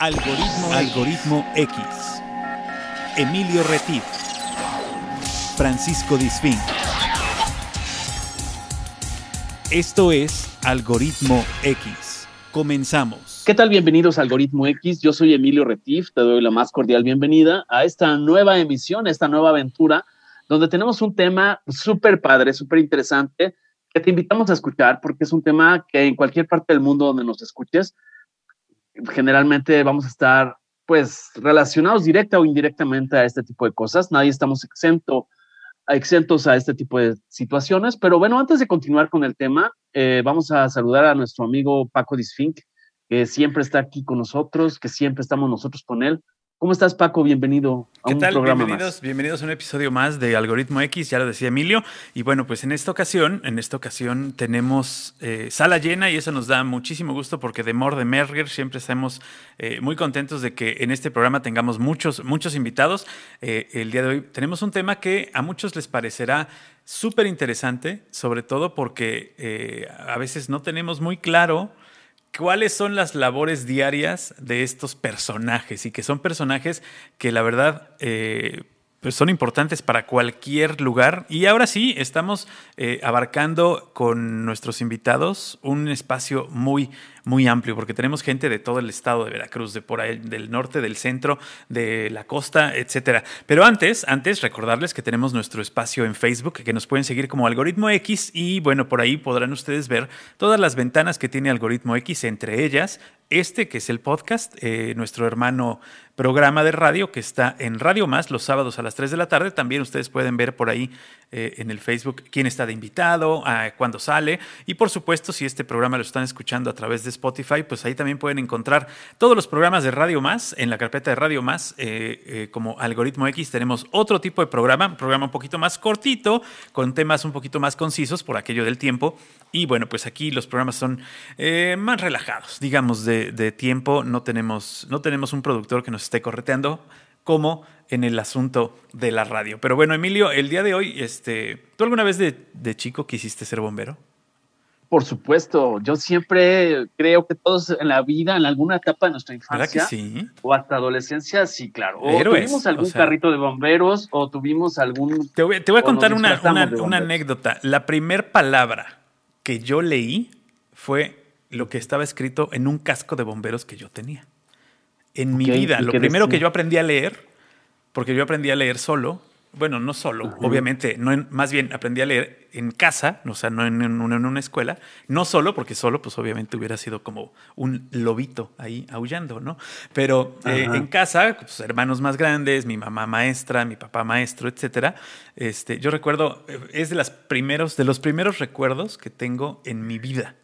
Algoritmo, Algoritmo X. Emilio Retif. Francisco Disfín. Esto es Algoritmo X. Comenzamos. ¿Qué tal? Bienvenidos a Algoritmo X. Yo soy Emilio Retif. Te doy la más cordial bienvenida a esta nueva emisión, esta nueva aventura, donde tenemos un tema súper padre, súper interesante, que te invitamos a escuchar porque es un tema que en cualquier parte del mundo donde nos escuches, generalmente vamos a estar pues relacionados directa o indirectamente a este tipo de cosas. Nadie estamos exento, exentos a este tipo de situaciones. Pero bueno, antes de continuar con el tema, eh, vamos a saludar a nuestro amigo Paco Disfink, que siempre está aquí con nosotros, que siempre estamos nosotros con él. ¿Cómo estás, Paco? Bienvenido a un programa bienvenidos, más. Bienvenidos a un episodio más de Algoritmo X, ya lo decía Emilio. Y bueno, pues en esta ocasión, en esta ocasión tenemos eh, sala llena y eso nos da muchísimo gusto porque de More de Merger siempre estamos eh, muy contentos de que en este programa tengamos muchos, muchos invitados. Eh, el día de hoy tenemos un tema que a muchos les parecerá súper interesante, sobre todo porque a veces no tenemos muy claro cuáles son las labores diarias de estos personajes y que son personajes que la verdad eh, pues son importantes para cualquier lugar. Y ahora sí, estamos eh, abarcando con nuestros invitados un espacio muy, muy amplio, porque tenemos gente de todo el estado de Veracruz, de por ahí, del norte, del centro, de la costa, etcétera. Pero antes, antes, recordarles que tenemos nuestro espacio en Facebook, que nos pueden seguir como Algoritmo X, y bueno, por ahí podrán ustedes ver todas las ventanas que tiene Algoritmo X, entre ellas este que es el podcast, eh, nuestro hermano programa de radio que está en Radio Más los sábados a las 3 de la tarde. También ustedes pueden ver por ahí eh, en el Facebook quién está de invitado, cuándo sale. Y por supuesto, si este programa lo están escuchando a través de Spotify, pues ahí también pueden encontrar todos los programas de Radio Más. En la carpeta de Radio Más, eh, como Algoritmo X, tenemos otro tipo de programa, un programa un poquito más cortito, con temas un poquito más concisos por aquello del tiempo. Y bueno, pues aquí los programas son más relajados, digamos, de de, tiempo no tenemos, no tenemos un productor que nos esté correteando como en el asunto de la radio. Pero bueno, Emilio, el día de hoy, este, ¿tú alguna vez de, chico quisiste ser bombero? Por supuesto, yo siempre creo que todos en la vida, en alguna etapa de nuestra infancia o hasta adolescencia, sí, claro. O tuvimos algún carrito de bomberos o tuvimos algún... Te voy, a contar una, una anécdota. La primer palabra que yo leí fue lo que estaba escrito en un casco de bomberos que yo tenía. En mi vida, lo primero que yo aprendí a leer, porque yo aprendí a leer solo, bueno, no solo, obviamente, no más bien aprendí a leer en casa, o sea, no en, una escuela, no solo, porque solo, pues obviamente hubiera sido como un lobito ahí aullando, ¿no? Pero eh, en casa, pues, hermanos más grandes, mi mamá maestra, mi papá maestro, etcétera. Este, yo recuerdo, eh, es de las primeros, de los primeros recuerdos que tengo en mi vida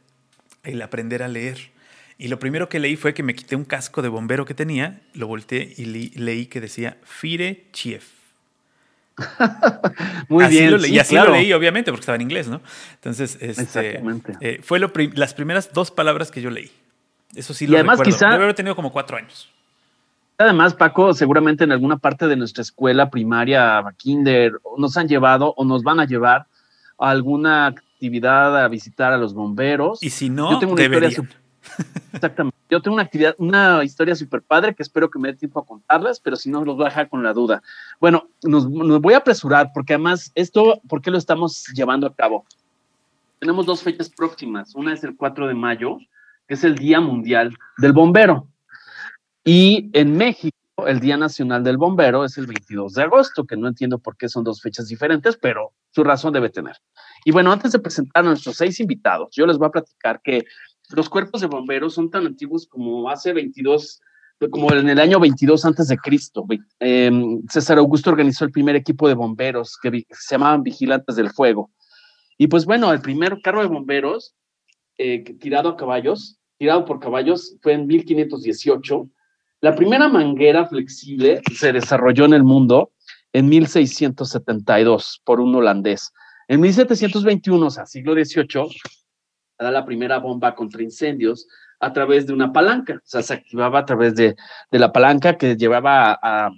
el aprender a leer. Y lo primero que leí fue que me quité un casco de bombero que tenía, lo volteé y leí que decía Fire Chief. Muy bien. y así lo leí, obviamente, porque estaba en inglés, ¿no? Entonces, este, eh, fue lo las primeras dos palabras que yo leí. Eso sí lo además, recuerdo. Quizá, Debe haber tenido como cuatro años. Además, Paco, seguramente en alguna parte de nuestra escuela primaria, kinder, nos han llevado o nos van a llevar a alguna actividad a visitar a los bomberos. Y si no, yo tengo una historia Exactamente. Yo tengo una actividad, una historia súper padre que espero que me dé tiempo a contarlas, pero si no, los voy a dejar con la duda. Bueno, nos, voy a apresurar porque además esto, ¿por qué lo estamos llevando a cabo? Tenemos dos fechas próximas. Una es el 4 de mayo, que es el Día Mundial del Bombero. Y en México, el Día Nacional del Bombero es el 22 de agosto, que no entiendo por qué son dos fechas diferentes, pero su razón debe tener. Y bueno, antes de presentar a nuestros seis invitados, yo les voy a platicar que los cuerpos de bomberos son tan antiguos como hace 22, como en el año 22 antes de Cristo. Em, César Augusto organizó el primer equipo de bomberos que se llamaban vigilantes del fuego. Y pues bueno, el primer carro de bomberos eh, tirado a caballos, tirado por caballos, fue en 1518. La primera manguera flexible se desarrolló en el mundo en 1672 por un holandés. En 1721, o sea, siglo XVIII, era la primera bomba contra incendios a través de una palanca. O sea, se activaba a través de, la palanca que llevaba a,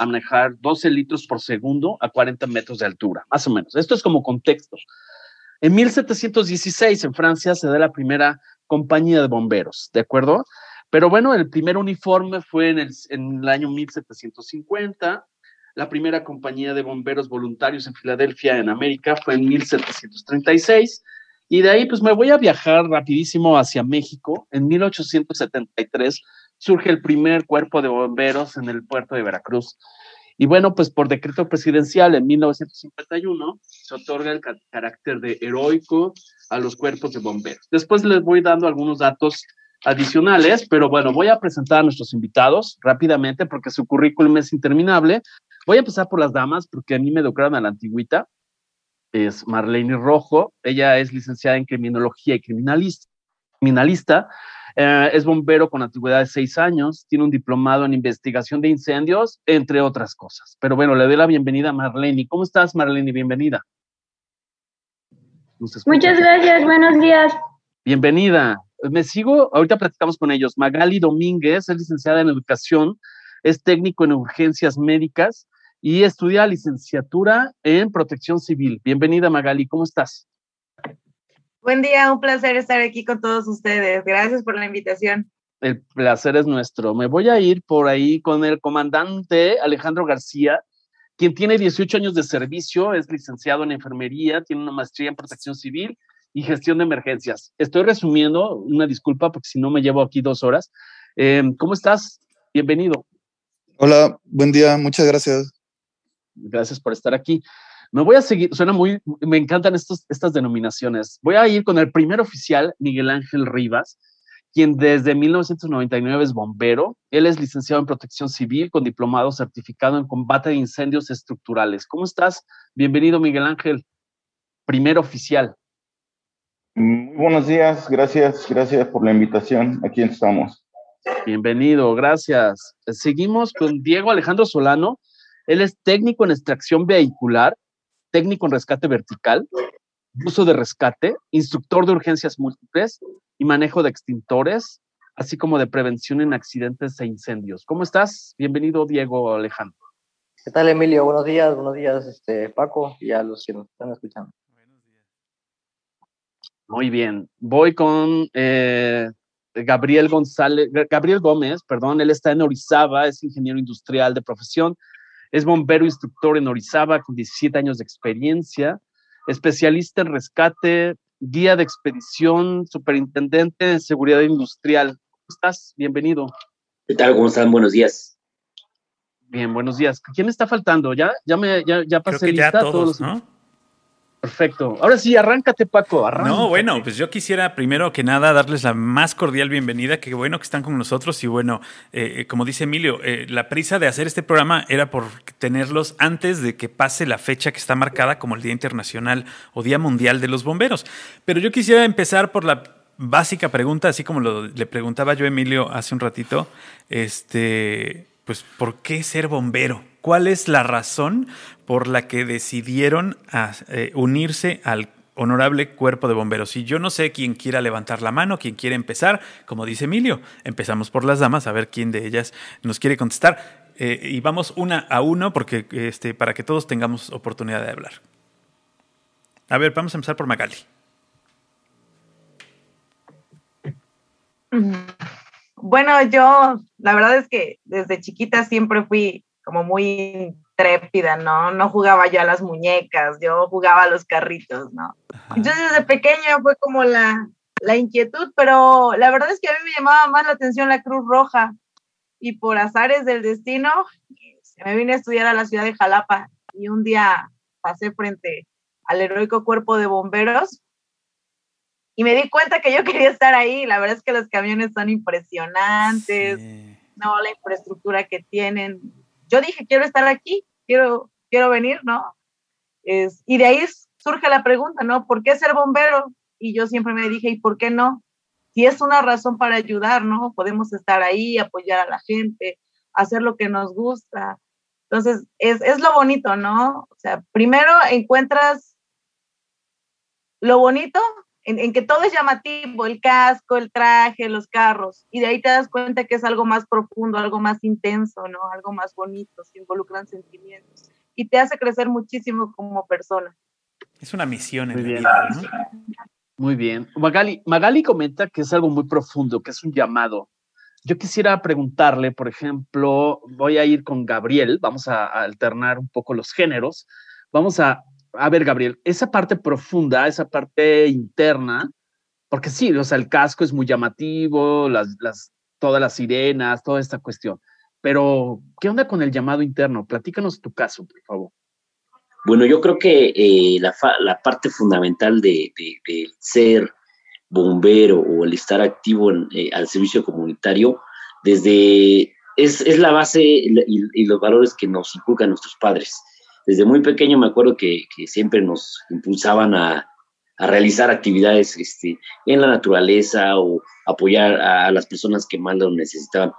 manejar 12 litros por segundo a 40 metros de altura, más o menos. Esto es como contexto. En 1716, en Francia, se da la primera compañía de bomberos, ¿de acuerdo? Pero bueno, el primer uniforme fue en el, en el año 1750. La primera compañía de bomberos voluntarios en Filadelfia, en América, fue en 1736. Y de ahí, pues me voy a viajar rapidísimo hacia México. En 1873 surge el primer cuerpo de bomberos en el puerto de Veracruz. Y bueno, pues por decreto presidencial en 1951 se otorga el carácter de heroico a los cuerpos de bomberos. Después les voy dando algunos datos adicionales, pero bueno, voy a presentar a nuestros invitados rápidamente porque su currículum es interminable. Voy a empezar por las damas porque a mí me educaron a la antigüita. Es Marlene Rojo, ella es licenciada en criminología y criminalista, criminalista eh, es bombero con antigüedad de seis años, tiene un diplomado en investigación de incendios, entre otras cosas. Pero bueno, le doy la bienvenida a Marlene. ¿Cómo estás, Marlene? Bienvenida. Muchas gracias, buenos días. Bienvenida. Me sigo, ahorita platicamos con ellos. Magali Domínguez es licenciada en educación, es técnico en urgencias médicas y estudia licenciatura en protección civil. Bienvenida, Magali, ¿cómo estás? Buen día, un placer estar aquí con todos ustedes. Gracias por la invitación. El placer es nuestro. Me voy a ir por ahí con el comandante Alejandro García, quien tiene 18 años de servicio, es licenciado en enfermería, tiene una maestría en protección civil y gestión de emergencias. Estoy resumiendo, una disculpa porque si no me llevo aquí dos horas. Em, ¿Cómo estás? Bienvenido. Hola, buen día, muchas gracias. Gracias por estar aquí. Me voy a seguir, suena muy, me encantan estos, estas denominaciones. Voy a ir con el primer oficial, Miguel Ángel Rivas, quien desde 1999 es bombero. Él es licenciado en protección civil con diplomado certificado en combate de incendios estructurales. ¿Cómo estás? Bienvenido, Miguel Ángel, primer oficial. Muy buenos días, gracias, gracias por la invitación. Aquí estamos. Bienvenido, gracias. Seguimos con Diego Alejandro Solano. Él es técnico en extracción vehicular técnico en rescate vertical, uso de rescate, instructor de urgencias múltiples y manejo de extintores, así como de prevención en accidentes e incendios. ¿Cómo estás? Bienvenido, Diego Alejandro. ¿Qué tal, Emilio? Buenos días, buenos días, este, Paco, y a los que nos están escuchando. Muy bien. Voy con eh, Gabriel González, Gabriel Gómez, perdón, él está en Orizaba, es ingeniero industrial de profesión, es bombero instructor en Orizaba con 17 años de experiencia, especialista en rescate, guía de expedición, superintendente de seguridad industrial. ¿Cómo estás? Bienvenido. ¿Qué tal? ¿Cómo están? Buenos días. Bien, buenos días. ¿Quién está faltando? Ya, ya me, ya, ya pasé Creo que ya todos, ¿no? Perfecto. Ahora sí, arráncate, Paco. No, bueno, pues yo quisiera primero que nada darles la más cordial bienvenida. Qué bueno que están con nosotros. Y bueno, eh, eh, como dice Emilio, eh, la prisa de hacer este programa era por tenerlos antes de que pase la fecha que está marcada como el Día Internacional o Día Mundial de los Bomberos. Pero yo quisiera empezar por la básica pregunta, así como lo, le preguntaba yo a Emilio hace un ratito. Este, pues, ¿por qué ser bombero? ¿Cuál es la razón por la que decidieron eh, unirse al honorable cuerpo de bomberos? Y yo no sé quién quiera levantar la mano, quién quiere empezar, como dice Emilio, empezamos por las damas, a ver quién de ellas nos quiere contestar. Eh, y vamos una a uno porque, este, para que todos tengamos oportunidad de hablar. A ver, vamos a empezar por Magali. Bueno, yo la verdad es que desde chiquita siempre fui como muy trépida, ¿no? No jugaba yo a las muñecas, yo jugaba a los carritos, ¿no? Entonces desde pequeña fue como la, la inquietud, pero la verdad es que a mí me llamaba más la atención la Cruz Roja y por azares del destino se me vine a estudiar a la ciudad de Jalapa y un día pasé frente al heroico cuerpo de bomberos y me di cuenta que yo quería estar ahí. La verdad es que los camiones son impresionantes, no la infraestructura que tienen, yo dije, quiero estar aquí, quiero, quiero venir, ¿no? Es, y de ahí surge la pregunta, ¿no? ¿Por qué ser bombero? Y yo siempre me dije, ¿y por qué no? Si es una razón para ayudar, ¿no? Podemos estar ahí, apoyar a la gente, hacer lo que nos gusta. Entonces, es, es lo bonito, ¿no? O sea, primero encuentras lo bonito en, que todo es llamativo, el casco, el traje, los carros, y de ahí te das cuenta que es algo más profundo, algo más intenso, ¿no? Algo más bonito, se involucran sentimientos y te hace crecer muchísimo como persona. Es una misión en muy bien. vida, ¿no? Muy bien. Magali, Magali comenta que es algo muy profundo, que es un llamado. yo quisiera preguntarle, por ejemplo, voy a ir con Gabriel, vamos a, alternar un poco los géneros. Vamos a, a ver, Gabriel, esa parte profunda, esa parte interna, porque sí, o sea, el casco es muy llamativo, las, todas las sirenas, toda esta cuestión. Pero, ¿qué onda con el llamado interno? Platícanos tu caso, por favor. Bueno, yo creo que eh, la, parte fundamental de, ser bombero o el estar activo en, eh, al servicio comunitario, desde es, es la base y, los valores que nos inculcan nuestros padres. Desde muy pequeño me acuerdo que, siempre nos impulsaban a, realizar actividades este, en la naturaleza o apoyar a, las personas que más lo necesitaban.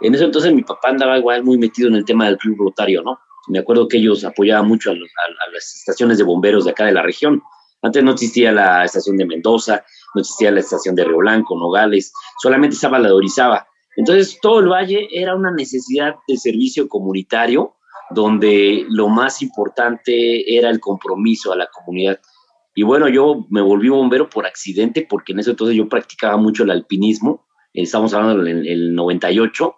En eso entonces mi papá andaba igual muy metido en el tema del club rotario, ¿no? Me acuerdo que ellos apoyaban mucho a, las estaciones de bomberos de acá de la región. Antes no existía la estación de Mendoza, no existía la estación de Río Blanco, Nogales, solamente estaba la de. Entonces todo el valle era una necesidad de servicio comunitario donde lo más importante era el compromiso a la comunidad. Y bueno, yo me volví bombero por accidente porque en ese entonces yo practicaba mucho el alpinismo, estamos hablando del el 98,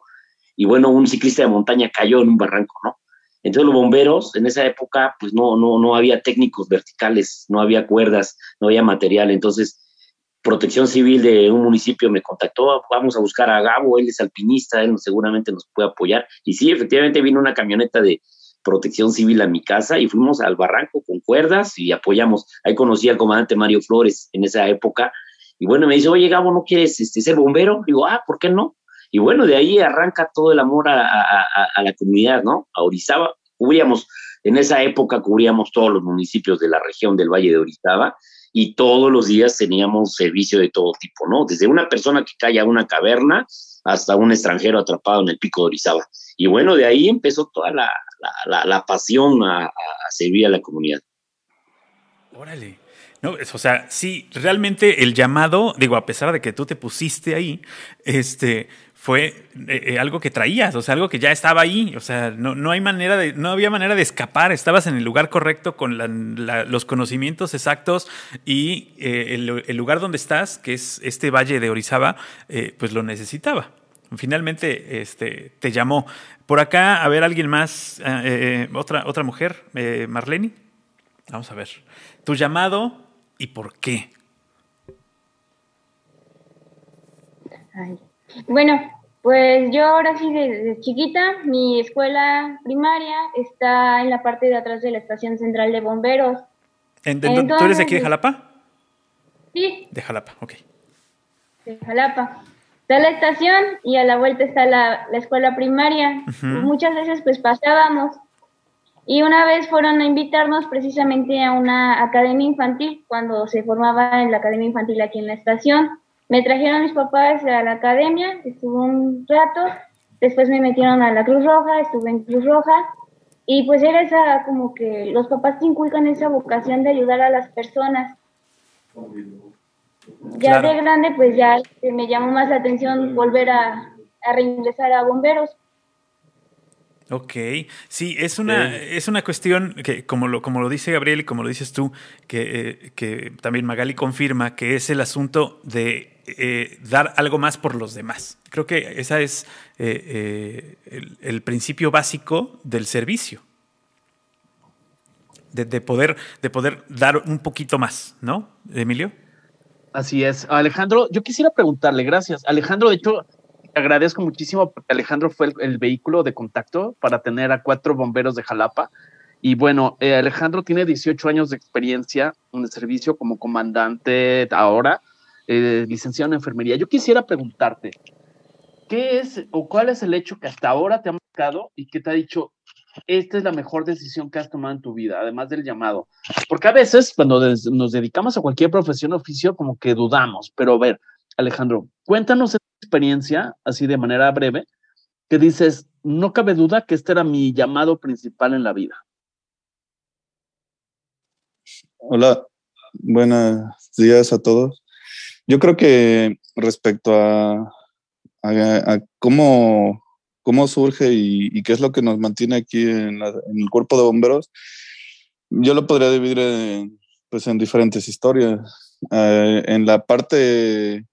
y bueno, un ciclista de montaña cayó en un barranco, ¿no? Entonces los bomberos en esa época, pues no, no, no había técnicos verticales, no había cuerdas, no había material. Entonces, Protección Civil de un municipio me contactó, vamos a buscar a Gabo, él es alpinista, él seguramente nos puede apoyar. Y sí, efectivamente vino una camioneta de Protección Civil a mi casa y fuimos al barranco con cuerdas y apoyamos. Ahí conocí al comandante Mario Flores en esa época. Y bueno, me dice, oye, Gabo, ¿no quieres este, ser bombero? Digo, ah, ¿por qué no? Y bueno, de ahí arranca todo el amor a, la comunidad, ¿no? A Orizaba. Cubríamos, en esa época cubríamos todos los municipios de la región del Valle de Orizaba y todos los días teníamos servicio de todo tipo, ¿no? Desde una persona que cae a una caverna hasta un extranjero atrapado en el pico de Orizaba. Y bueno, de ahí empezó toda la, la pasión a, servir a la comunidad. Órale. No, o sea, sí, realmente el llamado, digo, a pesar de que tú te pusiste ahí, este, fue eh, eh, algo que traías, o sea, algo que ya estaba ahí, o sea, no, no hay manera de, no había manera de escapar, estabas en el lugar correcto con los conocimientos exactos y eh, el, lugar donde estás, que es este valle de Orizaba, pues lo necesitaba. Finalmente, este, te llamó. Por acá, a ver, alguien más, otra, otra mujer, Marlene. Vamos a ver. Tu llamado y por qué. Bueno, pues yo ahora sí desde chiquita, mi escuela primaria está en la parte de atrás de la estación central de bomberos. ¿Tú eres de aquí de Jalapa? Sí. De Jalapa, ok. De Jalapa. Está la estación y a la vuelta está la, escuela primaria. Muchas veces pues pasábamos y una vez fueron a invitarnos precisamente a una academia infantil, cuando se formaba en la academia infantil aquí en la estación. Me trajeron mis papás a la academia, estuve un rato, después me metieron a la Cruz Roja, estuve en Cruz Roja, y pues era esa como que los papás te inculcan esa vocación de ayudar a las personas. Ya de grande, pues ya me llamó más la atención volver a, a reingresar a bomberos Ok, sí, es una, es una cuestión que, como lo, como lo dice Gabriel y como lo dices tú, que, eh, que también Magali confirma, que es el asunto de eh, dar algo más por los demás. Creo que ese es eh, el, principio básico del servicio. De, de, poder, de poder dar un poquito más, ¿no, Emilio? Así es. Alejandro, yo quisiera preguntarle, gracias. Alejandro, de hecho, agradezco muchísimo porque Alejandro fue el, vehículo de contacto para tener a cuatro bomberos de Jalapa. Y bueno, eh, Alejandro tiene 18 años de experiencia en el servicio como comandante ahora, eh, licenciado en enfermería. Yo quisiera preguntarte, ¿qué es o cuál es el hecho que hasta ahora te ha marcado y que te ha dicho, esta es la mejor decisión que has tomado en tu vida, además del llamado? Porque a veces cuando nos dedicamos a cualquier profesión o oficio, como que dudamos, pero a ver, Alejandro, cuéntanos experiencia, así de manera breve, que dices, no cabe duda que este era mi llamado principal en la vida. Hola, buenos días a todos. Yo creo que respecto a, cómo, cómo surge y, qué es lo que nos mantiene aquí en, el cuerpo de bomberos, yo lo podría dividir en, pues, en diferentes historias. Eh, en la parte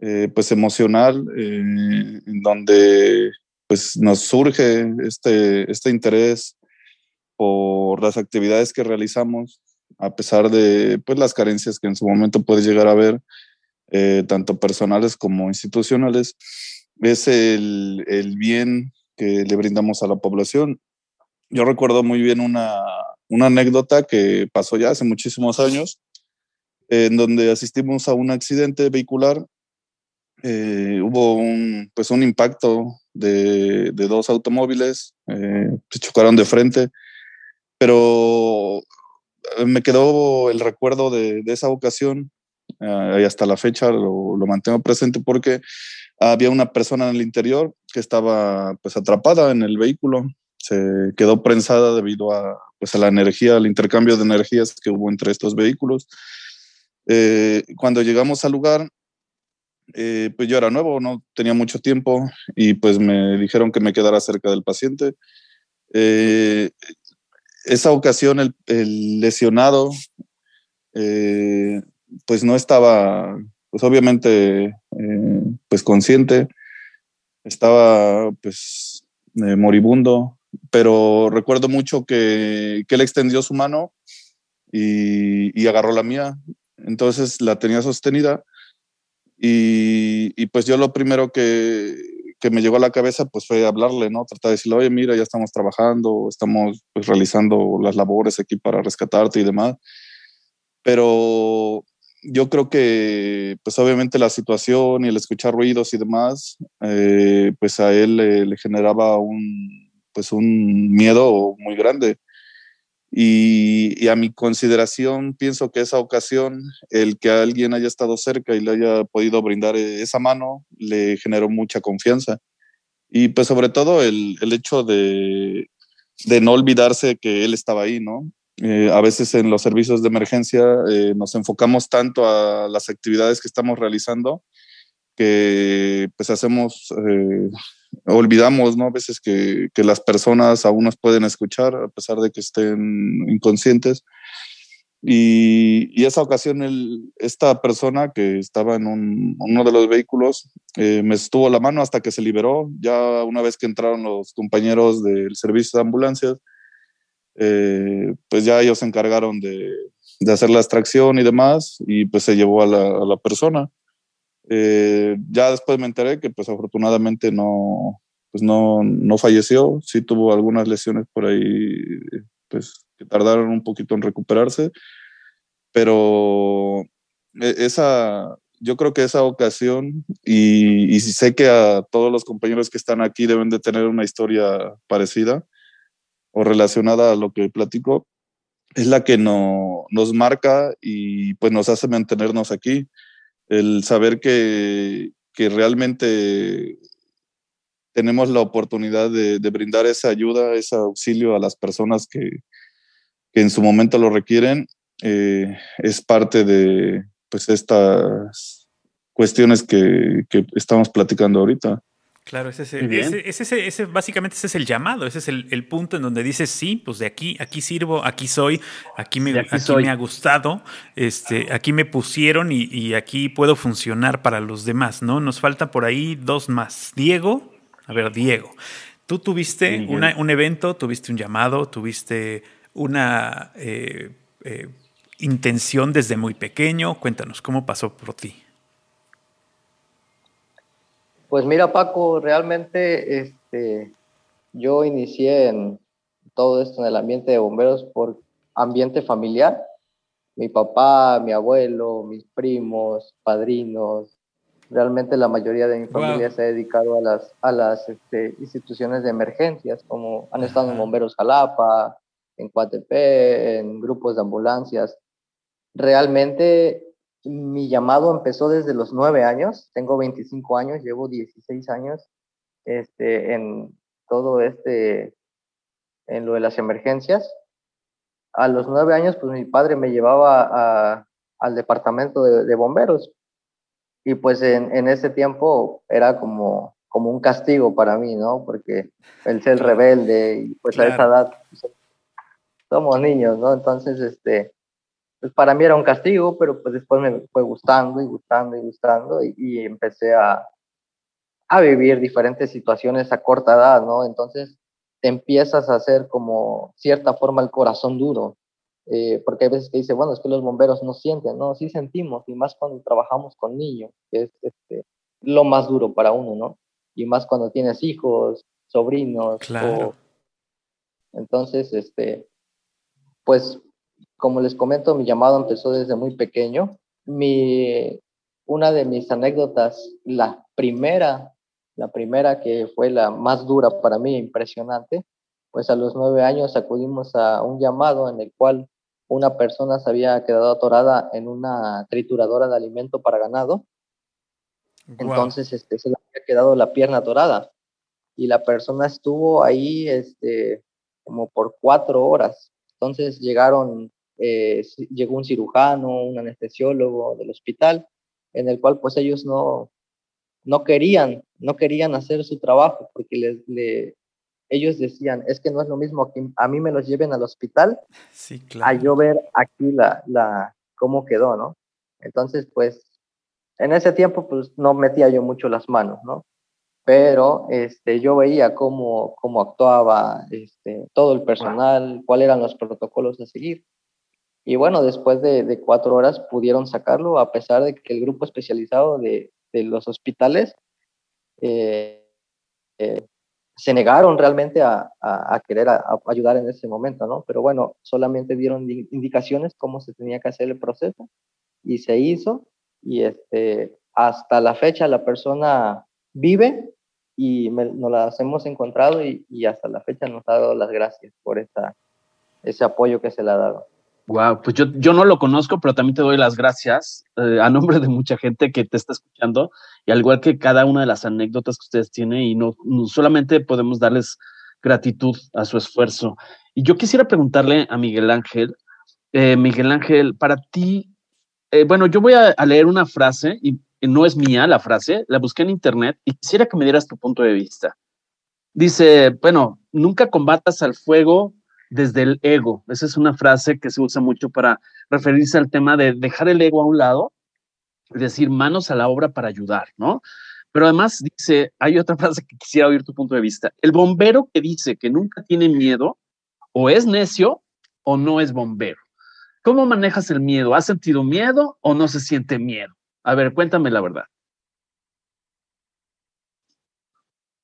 eh, pues emocional, en donde pues nos surge este, este interés por las actividades que realizamos, a pesar de pues, las carencias que en su momento puede llegar a haber, tanto personales como institucionales, es el, el bien que le brindamos a la población. Yo recuerdo muy bien una, una anécdota que pasó ya hace muchísimos años, en donde asistimos a un accidente vehicular. Eh, hubo un, pues un impacto de, de dos automóviles, eh, se chocaron de frente, pero me quedó el recuerdo de, de esa ocasión eh, y hasta la fecha lo, lo, mantengo presente porque había una persona en el interior que estaba pues atrapada en el vehículo, se quedó prensada debido a, pues, a la energía, al intercambio de energías que hubo entre estos vehículos. Eh, cuando llegamos al lugar, eh, pues yo era nuevo, no tenía mucho tiempo y pues me dijeron que me quedara cerca del paciente. Eh, esa ocasión el, lesionado pues no estaba, pues obviamente, pues consciente, estaba pues moribundo, pero recuerdo mucho que, que él extendió su mano y, agarró la mía. Entonces la tenía sostenida y, y pues yo lo primero que, que, me llegó a la cabeza pues fue hablarle, ¿no? Tratar de decirle, oye, mira, ya estamos trabajando, estamos pues, realizando las labores aquí para rescatarte y demás. Pero yo creo que, pues obviamente la situación y el escuchar ruidos y demás, eh, pues a él le, generaba un, pues un miedo muy grande. Y, a mi consideración, pienso que esa ocasión, el que alguien haya estado cerca y le haya podido brindar esa mano, le generó mucha confianza. Y pues sobre todo el, el hecho de, de, no olvidarse que él estaba ahí, ¿no? Eh, a veces en los servicios de emergencia eh, nos enfocamos tanto a las actividades que estamos realizando que pues hacemos eh, olvidamos, ¿no? A veces que, que, las personas aún nos pueden escuchar a pesar de que estén inconscientes. Y, y esa ocasión, el, esta persona que estaba en un, uno de los vehículos eh, me estuvo la mano hasta que se liberó. Ya una vez que entraron los compañeros del servicio de ambulancias, eh, pues ya ellos se encargaron de, de, hacer la extracción y demás, y pues se llevó a la, a la persona. Eh, ya después me enteré que pues afortunadamente no, pues no, no falleció, sí tuvo algunas lesiones por ahí pues que tardaron un poquito en recuperarse, pero e, esa, yo creo que esa ocasión, y, y sé que a todos los compañeros que están aquí deben de tener una historia parecida o relacionada a lo que platico, es la que no, nos marca y pues nos hace mantenernos aquí el saber que, que realmente tenemos la oportunidad de, de, brindar esa ayuda, ese auxilio a las personas que, que en su momento lo requieren, eh, es parte de pues estas cuestiones que, que estamos platicando ahorita. Claro, ese, ese, ese, ese, básicamente ese es el llamado, ese es el, el, punto en donde dices, sí, pues de aquí, aquí sirvo, aquí soy, aquí me, aquí aquí me ha gustado, este, aquí me pusieron y, y, aquí puedo funcionar para los demás, ¿no? Nos falta por ahí dos más. Diego, a ver, Diego, tú tuviste una, un evento, tuviste un llamado, tuviste una eh, eh, intención desde muy pequeño, cuéntanos, ¿cómo pasó por ti? Pues mira, Paco, realmente este, yo inicié en todo esto en el ambiente de bomberos por ambiente familiar. Mi papá, mi abuelo, mis primos, padrinos, realmente la mayoría de mi familia wow. se ha dedicado a las, a las este, instituciones de emergencias, como han estado en Bomberos Jalapa, en Coatepec, en grupos de ambulancias. Realmente mi llamado empezó desde los nueve años, tengo 25 años, llevo 16 años este, en todo este, en lo de las emergencias. A los nueve años, pues mi padre me llevaba a, al departamento de, de, bomberos y pues en, en, ese tiempo era como, como un castigo para mí, ¿no? Porque el ser rebelde y pues claro. a esa edad pues, somos niños, ¿no? Entonces, este, pues para mí era un castigo, pero pues después me fue gustando y gustando y gustando y, empecé a, a vivir diferentes situaciones a corta edad, ¿no? Entonces te empiezas a hacer como cierta forma el corazón duro, eh, porque hay veces que dice, bueno, es que los bomberos no sienten, no, sí sentimos, y más cuando trabajamos con niños, que es este, lo más duro para uno, ¿no? Y más cuando tienes hijos, sobrinos. Claro. Entonces, este, pues, como les comento, mi llamado empezó desde muy pequeño. Mi, una de mis anécdotas, la primera, la primera que fue la más dura para mí, impresionante, pues a los nueve años acudimos a un llamado en el cual una persona se había quedado atorada en una trituradora de alimento para ganado. Entonces este, se le había quedado la pierna atorada y la persona estuvo ahí este, como por cuatro horas. Entonces llegaron, eh, llegó un cirujano, un anestesiólogo del hospital, en el cual pues ellos no, no querían, no querían hacer su trabajo porque les, le, ellos decían, es que no es lo mismo que a mí me los lleven al hospital sí, claro. a yo ver aquí la, la, cómo quedó, ¿no? Entonces, pues, en ese tiempo, pues, no metía yo mucho las manos, ¿no? Pero este, yo veía cómo, cómo actuaba este, todo el personal, cuáles eran los protocolos a seguir. Y bueno, después de, de, cuatro horas pudieron sacarlo, a pesar de que el grupo especializado de, de los hospitales eh, eh, se negaron realmente a, a, querer ayudar en ese momento, ¿no? Pero bueno, solamente dieron indicaciones cómo se tenía que hacer el proceso y se hizo y este, hasta la fecha la persona vive y nos las hemos encontrado y, y, hasta la fecha nos ha dado las gracias por ese apoyo que se le ha dado. Wow, pues yo, yo no lo conozco, pero también te doy las gracias eh, a nombre de mucha gente que te está escuchando y al igual que cada una de las anécdotas que ustedes tienen y no, solamente podemos darles gratitud a su esfuerzo. Y yo quisiera preguntarle a Miguel Ángel, eh, Miguel Ángel, para ti, eh, bueno, yo voy a, a, leer una frase y no es mía la frase, la busqué en internet y quisiera que me dieras tu punto de vista. Dice, bueno, nunca combatas al fuego desde el ego. Esa es una frase que se usa mucho para referirse al tema de dejar el ego a un lado, es decir, manos a la obra para ayudar, ¿no? Pero además dice, hay otra frase que quisiera oír tu punto de vista. El bombero que dice que nunca tiene miedo, o es necio o no es bombero. ¿Cómo manejas el miedo? ¿Has sentido miedo o no se siente miedo? A ver, cuéntame la verdad.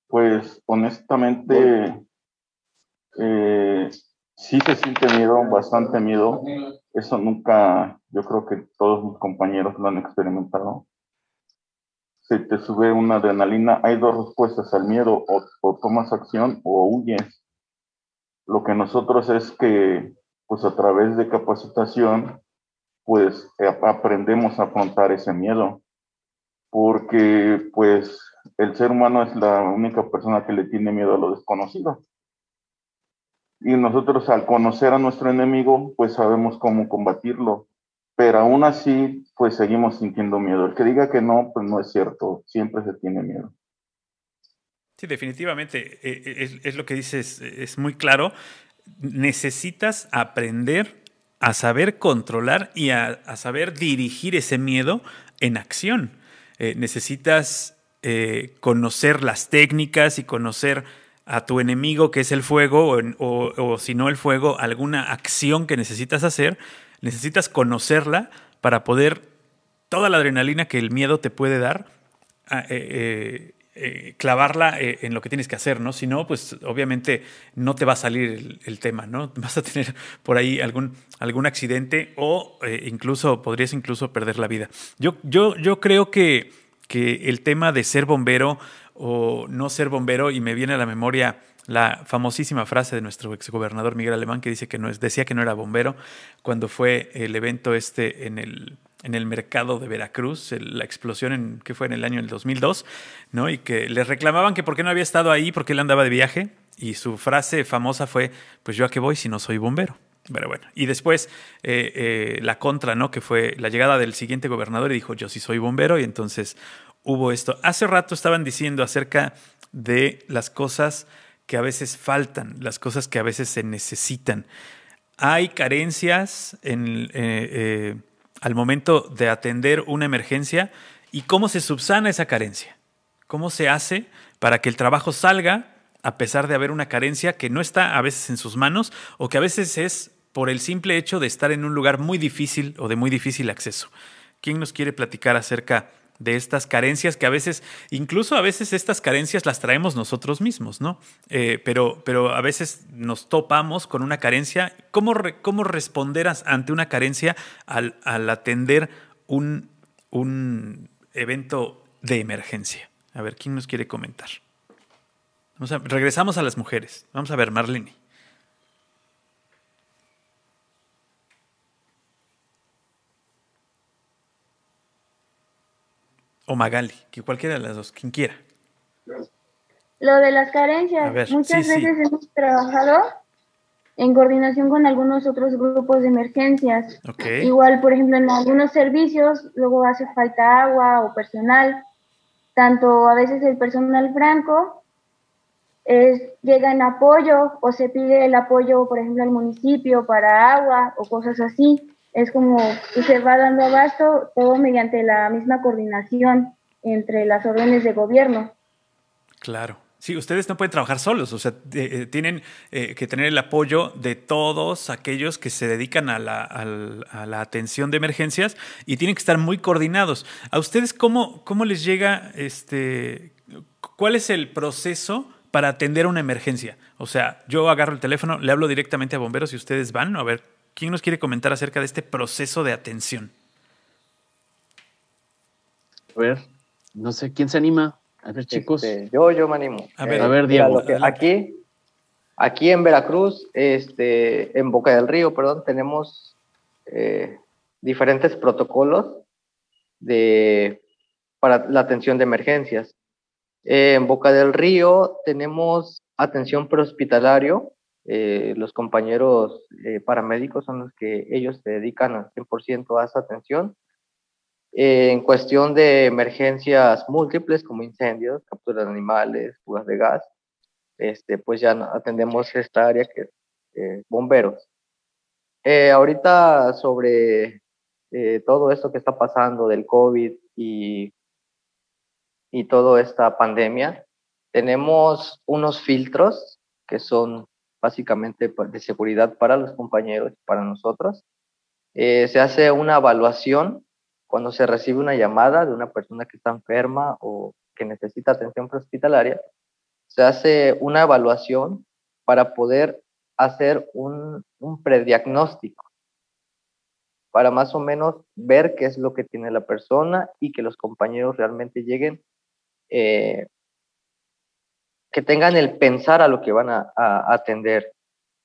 Pues honestamente, eh, Sí se siente miedo, bastante miedo. Eso nunca, yo creo que todos mis compañeros lo han experimentado. Se te sube una adrenalina, hay dos respuestas al miedo, o, tomas acción o huyes. Lo que nosotros es que, pues a través de capacitación, pues aprendemos a afrontar ese miedo, porque pues el ser humano es la única persona que le tiene miedo a lo desconocido y nosotros al conocer a nuestro enemigo, pues sabemos cómo combatirlo, pero aún así, pues seguimos sintiendo miedo. El que diga que no, pues no es cierto, siempre se tiene miedo. Sí, definitivamente, eh, eh, es, lo que dices, es muy claro. Necesitas aprender a saber controlar y a, saber dirigir ese miedo en acción. Eh, necesitas conocer las técnicas y conocer a tu enemigo que es el fuego o, si no el fuego, alguna acción que necesitas hacer, necesitas conocerla para poder toda la adrenalina que el miedo te puede dar, eh, eh, eh, clavarla en lo que tienes que hacer, ¿no? Si no, pues obviamente no te va a salir el, tema, ¿no? Vas a tener por ahí algún, algún accidente o incluso podrías incluso perder la vida. Yo, yo, yo creo que, que el tema de ser bombero o no ser bombero y me viene a la memoria la famosísima frase de nuestro exgobernador Miguel Alemán que dice que no es, decía que no era bombero cuando fue el evento este en el, en el mercado de Veracruz, la explosión en, que fue en el año del 2002, ¿no? Y que le reclamaban que por qué no había estado ahí, porque él andaba de viaje, y su frase famosa fue, pues yo a qué voy si no soy bombero. Pero bueno, y después eh, eh, la contra, ¿no? Que fue la llegada del siguiente gobernador y dijo, yo sí soy bombero, y entonces hubo esto. Hace rato estaban diciendo acerca de las cosas que a veces faltan, las cosas que a veces se necesitan. hay carencias en, eh, al momento de atender una emergencia y cómo se subsana esa carencia. ¿Cómo se hace para que el trabajo salga a pesar de haber una carencia que no está a veces en sus manos o que a veces es por el simple hecho de estar en un lugar muy difícil o de muy difícil acceso? ¿Quién nos quiere platicar acerca de estas carencias que a veces, incluso a veces estas carencias las traemos nosotros mismos, ¿no? Eh, pero, pero a veces nos topamos con una carencia. ¿Cómo, cómo responder ante una carencia al, atender un, un, evento de emergencia? A ver, ¿quién nos quiere comentar? Regresamos a las mujeres. Vamos a ver, Marlene. O Magali, que cualquiera de las dos, quien quiera. Lo de las carencias, muchas veces hemos trabajado en coordinación con algunos otros grupos de emergencias. Igual, por ejemplo, en algunos servicios luego hace falta agua o personal. Tanto a veces el personal franco es, llega en apoyo o se pide el apoyo, por ejemplo, al municipio para agua o cosas así es como se va dando abasto todo mediante la misma coordinación entre las órdenes de gobierno. Claro. Sí, ustedes no pueden trabajar solos, o sea, eh, tienen eh, que tener el apoyo de todos aquellos que se dedican a la, a la, atención de emergencias y tienen que estar muy coordinados. ¿A ustedes cómo, cómo les llega, este, cuál es el proceso para atender una emergencia? O sea, yo agarro el teléfono, le hablo directamente a bomberos y ustedes van a ver ¿Quién nos quiere comentar acerca de este proceso de atención? A ver, no sé, ¿quién se anima? A ver, chicos. Este, yo, yo me animo. A ver, a ver, Diego. aquí, aquí en Veracruz, este, en Boca del Río, perdón, tenemos eh, diferentes protocolos de, para la atención de emergencias. en Boca del Río tenemos atención prehospitalario, eh, los compañeros eh, paramédicos son los que ellos se dedican al 100% a esa atención. Eh, en cuestión de emergencias múltiples como incendios, captura de animales, fugas de gas, este, pues ya atendemos esta área que es bomberos. ahorita sobre todo esto que está pasando del COVID y, y toda esta pandemia, tenemos unos filtros que son básicamente pues, de seguridad para los compañeros, para nosotros. Eh, se hace una evaluación cuando se recibe una llamada de una persona que está enferma o que necesita atención prehospitalaria. Se hace una evaluación para poder hacer un, un prediagnóstico, para más o menos ver qué es lo que tiene la persona y que los compañeros realmente lleguen eh, que tengan el pensar a lo que van a, atender,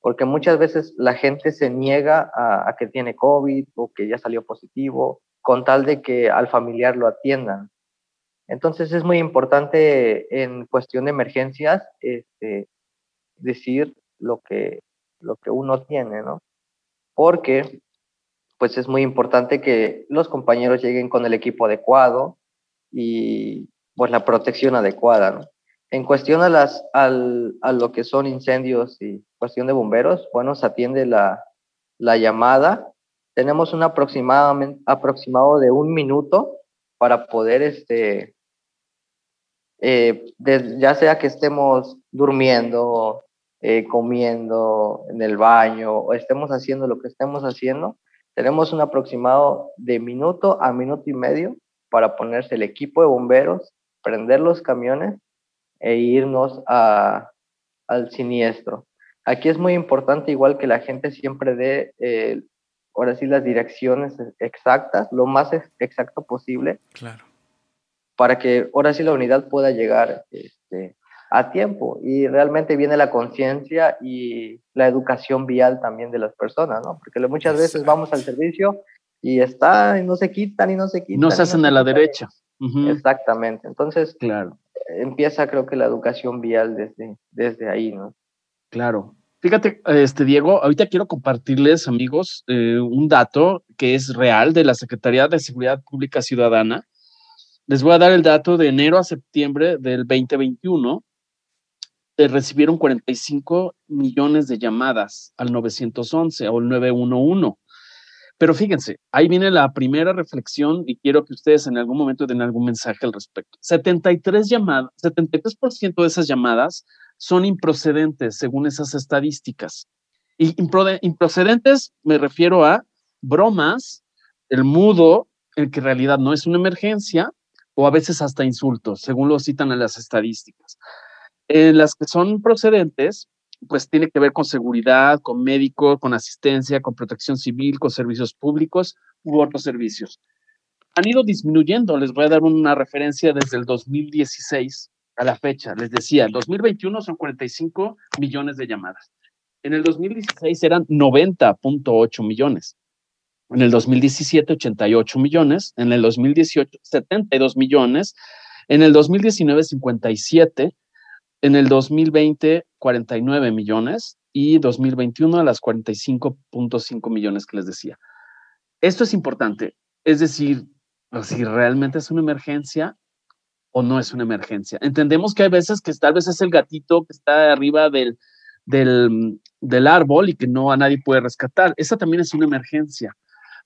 porque muchas veces la gente se niega a, que tiene COVID o que ya salió positivo, con tal de que al familiar lo atiendan. Entonces es muy importante en cuestión de emergencias este, decir lo que, lo que uno tiene, ¿no? Porque pues es muy importante que los compañeros lleguen con el equipo adecuado y pues la protección adecuada, ¿no? En cuestión a, las, al, a lo que son incendios y cuestión de bomberos, bueno, se atiende la, la llamada. Tenemos un aproximado de un minuto para poder, este, eh, ya sea que estemos durmiendo, eh, comiendo en el baño o estemos haciendo lo que estemos haciendo, tenemos un aproximado de minuto a minuto y medio para ponerse el equipo de bomberos, prender los camiones e irnos a, al siniestro. Aquí es muy importante, igual que la gente siempre dé, eh, ahora sí, las direcciones exactas, lo más exacto posible. Claro. Para que ahora sí la unidad pueda llegar este, a tiempo. Y realmente viene la conciencia y la educación vial también de las personas, ¿no? Porque muchas veces vamos al servicio y está y no se quitan y no se quitan. No se hacen a la derecha. Exactamente. Entonces, claro empieza creo que la educación vial desde, desde ahí, ¿no? Claro. Fíjate, este Diego, ahorita quiero compartirles, amigos, eh, un dato que es real de la Secretaría de Seguridad Pública Ciudadana. Les voy a dar el dato de enero a septiembre del 2021. recibieron 45 millones de llamadas al 911 o el 911. Pero fíjense, ahí viene la primera reflexión y quiero que ustedes en algún momento den algún mensaje al respecto. 73 llamadas, 73% de esas llamadas son improcedentes según esas estadísticas. Y improcedentes me refiero a bromas, el mudo, el que en realidad no es una emergencia, o a veces hasta insultos, según lo citan en las estadísticas. En las que son procedentes, pues tiene que ver con seguridad, con médico, con asistencia, con protección civil, con servicios públicos u otros servicios. Han ido disminuyendo, les voy a dar una referencia desde el 2016 a la fecha. Les decía, el 2021 son 45 millones de llamadas. En el 2016 eran 90.8 millones. En el 2017, 88 millones. En el 2018, 72 millones. En el 2019, 57 en el 2020, 49 millones y 2021 a las 45.5 millones que les decía. Esto es importante, es decir, si realmente es una emergencia o no es una emergencia. Entendemos que hay veces que tal vez es el gatito que está arriba del, del, del árbol y que no a nadie puede rescatar. Esa también es una emergencia.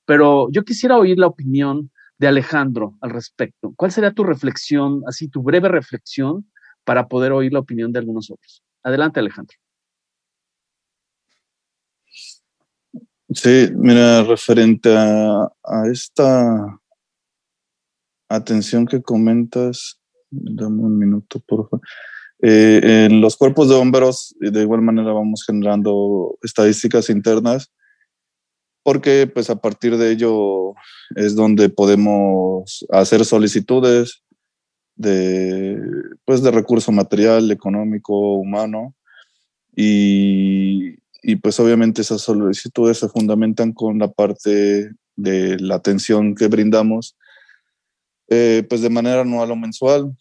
Pero yo quisiera oír la opinión de Alejandro al respecto. ¿Cuál sería tu reflexión, así tu breve reflexión para poder oír la opinión de algunos otros. Adelante, Alejandro. Sí, mira, referente a, esta atención que comentas, dame un minuto, por favor. Eh, en los cuerpos de bomberos, de igual manera, vamos generando estadísticas internas, porque pues a partir de ello es donde podemos hacer solicitudes, de, pues, de recurso material, económico, humano. Y, y, pues obviamente esas solicitudes se fundamentan con la parte de la atención que brindamos, eh, pues de manera anual o mensual.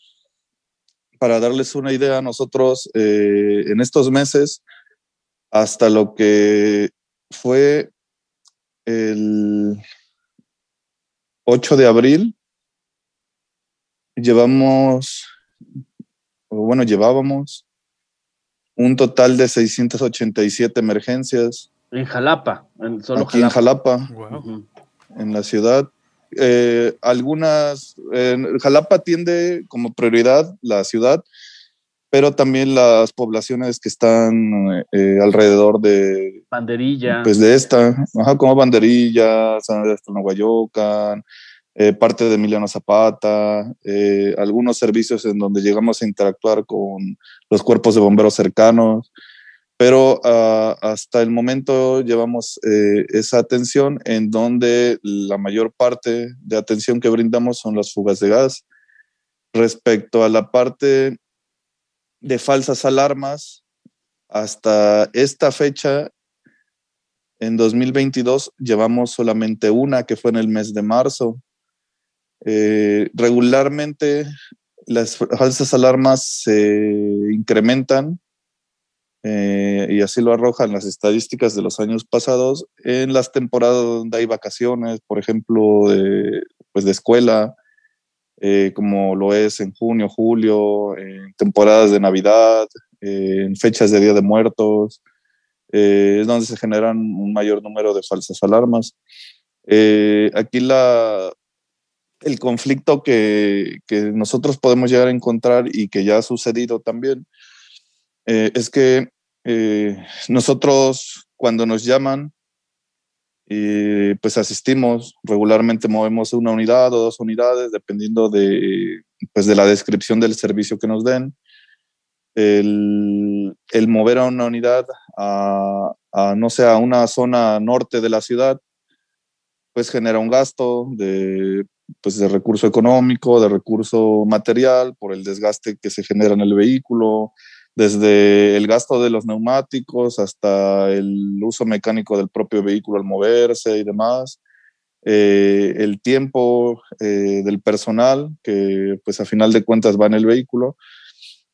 Para darles una idea, nosotros eh, en estos meses, hasta lo que fue el 8 de abril, llevamos, bueno, llevábamos un total de 687 emergencias. En Jalapa, en solo Aquí en Jalapa, en la ciudad. Eh, algunas, Jalapa tiende como prioridad la ciudad, pero también las poblaciones que están eh, alrededor de... Banderilla. Pues de esta, como Banderilla, San Andrés de eh, parte de Emiliano Zapata, eh, algunos servicios en donde llegamos a interactuar con los cuerpos de bomberos cercanos, pero ah, hasta el momento llevamos eh, esa atención en donde la mayor parte de atención que brindamos son las fugas de gas. Respecto a la parte de falsas alarmas, hasta esta fecha en 2022 llevamos solamente una que fue en el mes de marzo. Eh, regularmente las falsas alarmas se incrementan eh, y así lo arrojan las estadísticas de los años pasados en las temporadas donde hay vacaciones, por ejemplo, de, pues de escuela, eh, como lo es en junio, julio, en temporadas de Navidad, en fechas de Día de Muertos, es donde se generan un mayor número de falsas alarmas. aquí la, el conflicto que, nosotros podemos llegar a encontrar y que ya ha sucedido también, eh, es que eh, nosotros cuando nos llaman, eh, pues asistimos, regularmente movemos una unidad o dos unidades, dependiendo de, pues de la descripción del servicio que nos den. El, mover a una unidad a, a, no sé, a una zona norte de la ciudad, pues genera un gasto de pues de recurso económico, de recurso material, por el desgaste que se genera en el vehículo, desde el gasto de los neumáticos hasta el uso mecánico del propio vehículo al moverse y demás, eh, el tiempo eh, del personal que pues a final de cuentas va en el vehículo,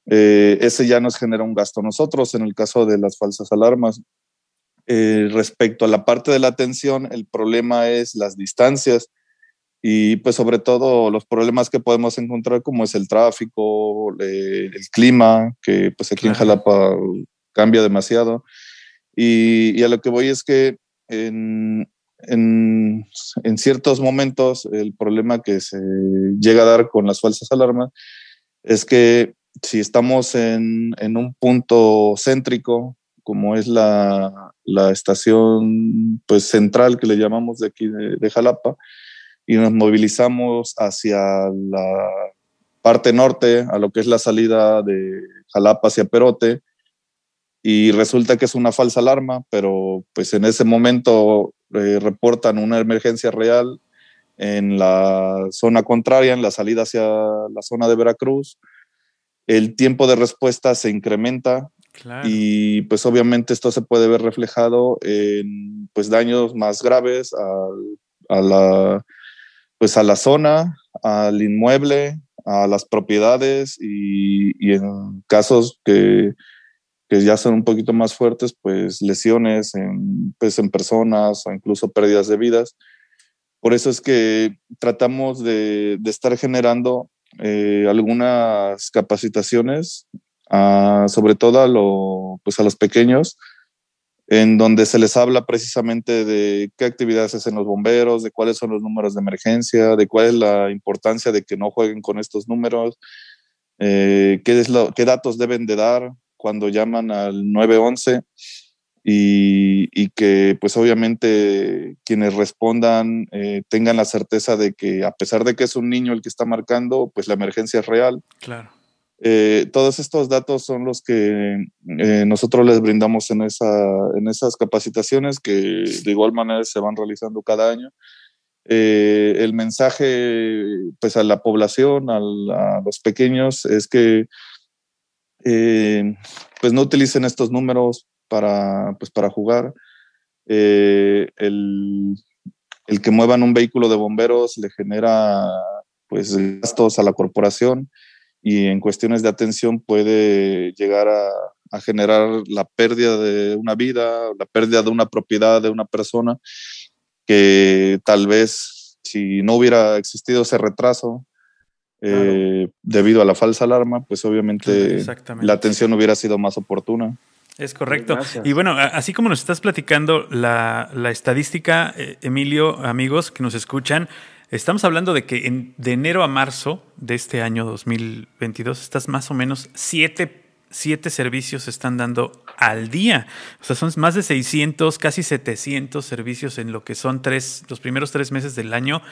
eh, ese ya nos genera un gasto nosotros en el caso de las falsas alarmas. respecto a la parte de la atención, el problema es las distancias y pues sobre todo los problemas que podemos encontrar como es el tráfico, el clima, que pues aquí en Jalapa cambia demasiado. Y, a lo que voy es que en, en, en, ciertos momentos el problema que se llega a dar con las falsas alarmas es que si estamos en, en un punto céntrico, como es la, la, estación pues, central que le llamamos de aquí de, de Jalapa, y nos movilizamos hacia la parte norte, a lo que es la salida de Jalapa hacia Perote, y resulta que es una falsa alarma, pero pues en ese momento eh, reportan una emergencia real en la zona contraria, en la salida hacia la zona de Veracruz. El tiempo de respuesta se incrementa y pues obviamente esto se puede ver reflejado en pues daños más graves a, a la pues a la zona, al inmueble, a las propiedades y, y en casos que, que, ya son un poquito más fuertes, pues lesiones en, pues en personas o incluso pérdidas de vidas. Por eso es que tratamos de, de estar generando eh, algunas capacitaciones, a, sobre todo a, lo, pues a los pequeños, en donde se les habla precisamente de qué actividades hacen los bomberos, de cuáles son los números de emergencia, de cuál es la importancia de que no jueguen con estos números, eh, qué, es lo, qué datos deben de dar cuando llaman al 911 y, y que pues obviamente quienes respondan eh, tengan la certeza de que a pesar de que es un niño el que está marcando, pues la emergencia es real. Claro. Eh, todos estos datos son los que eh, nosotros les brindamos en, esa, en esas capacitaciones que de igual manera se van realizando cada año. Eh, el mensaje pues a la población, a los pequeños, es que pues no utilicen estos números para, pues para jugar. El, el, que muevan un vehículo de bomberos le genera pues gastos a la corporación y en cuestiones de atención puede llegar a, generar la pérdida de una vida, la pérdida de una propiedad de una persona, que tal vez si no hubiera existido ese retraso eh, debido a la falsa alarma, pues obviamente la atención hubiera sido más oportuna. Es correcto. Y bueno, así como nos estás platicando la, la estadística, eh, Emilio, amigos que nos escuchan, Estamos hablando de que de enero a marzo de este año 2022 estás más o menos siete, siete servicios se están dando al día. O sea, son más de 600, casi 700 servicios en lo que son tres, los primeros tres meses del año.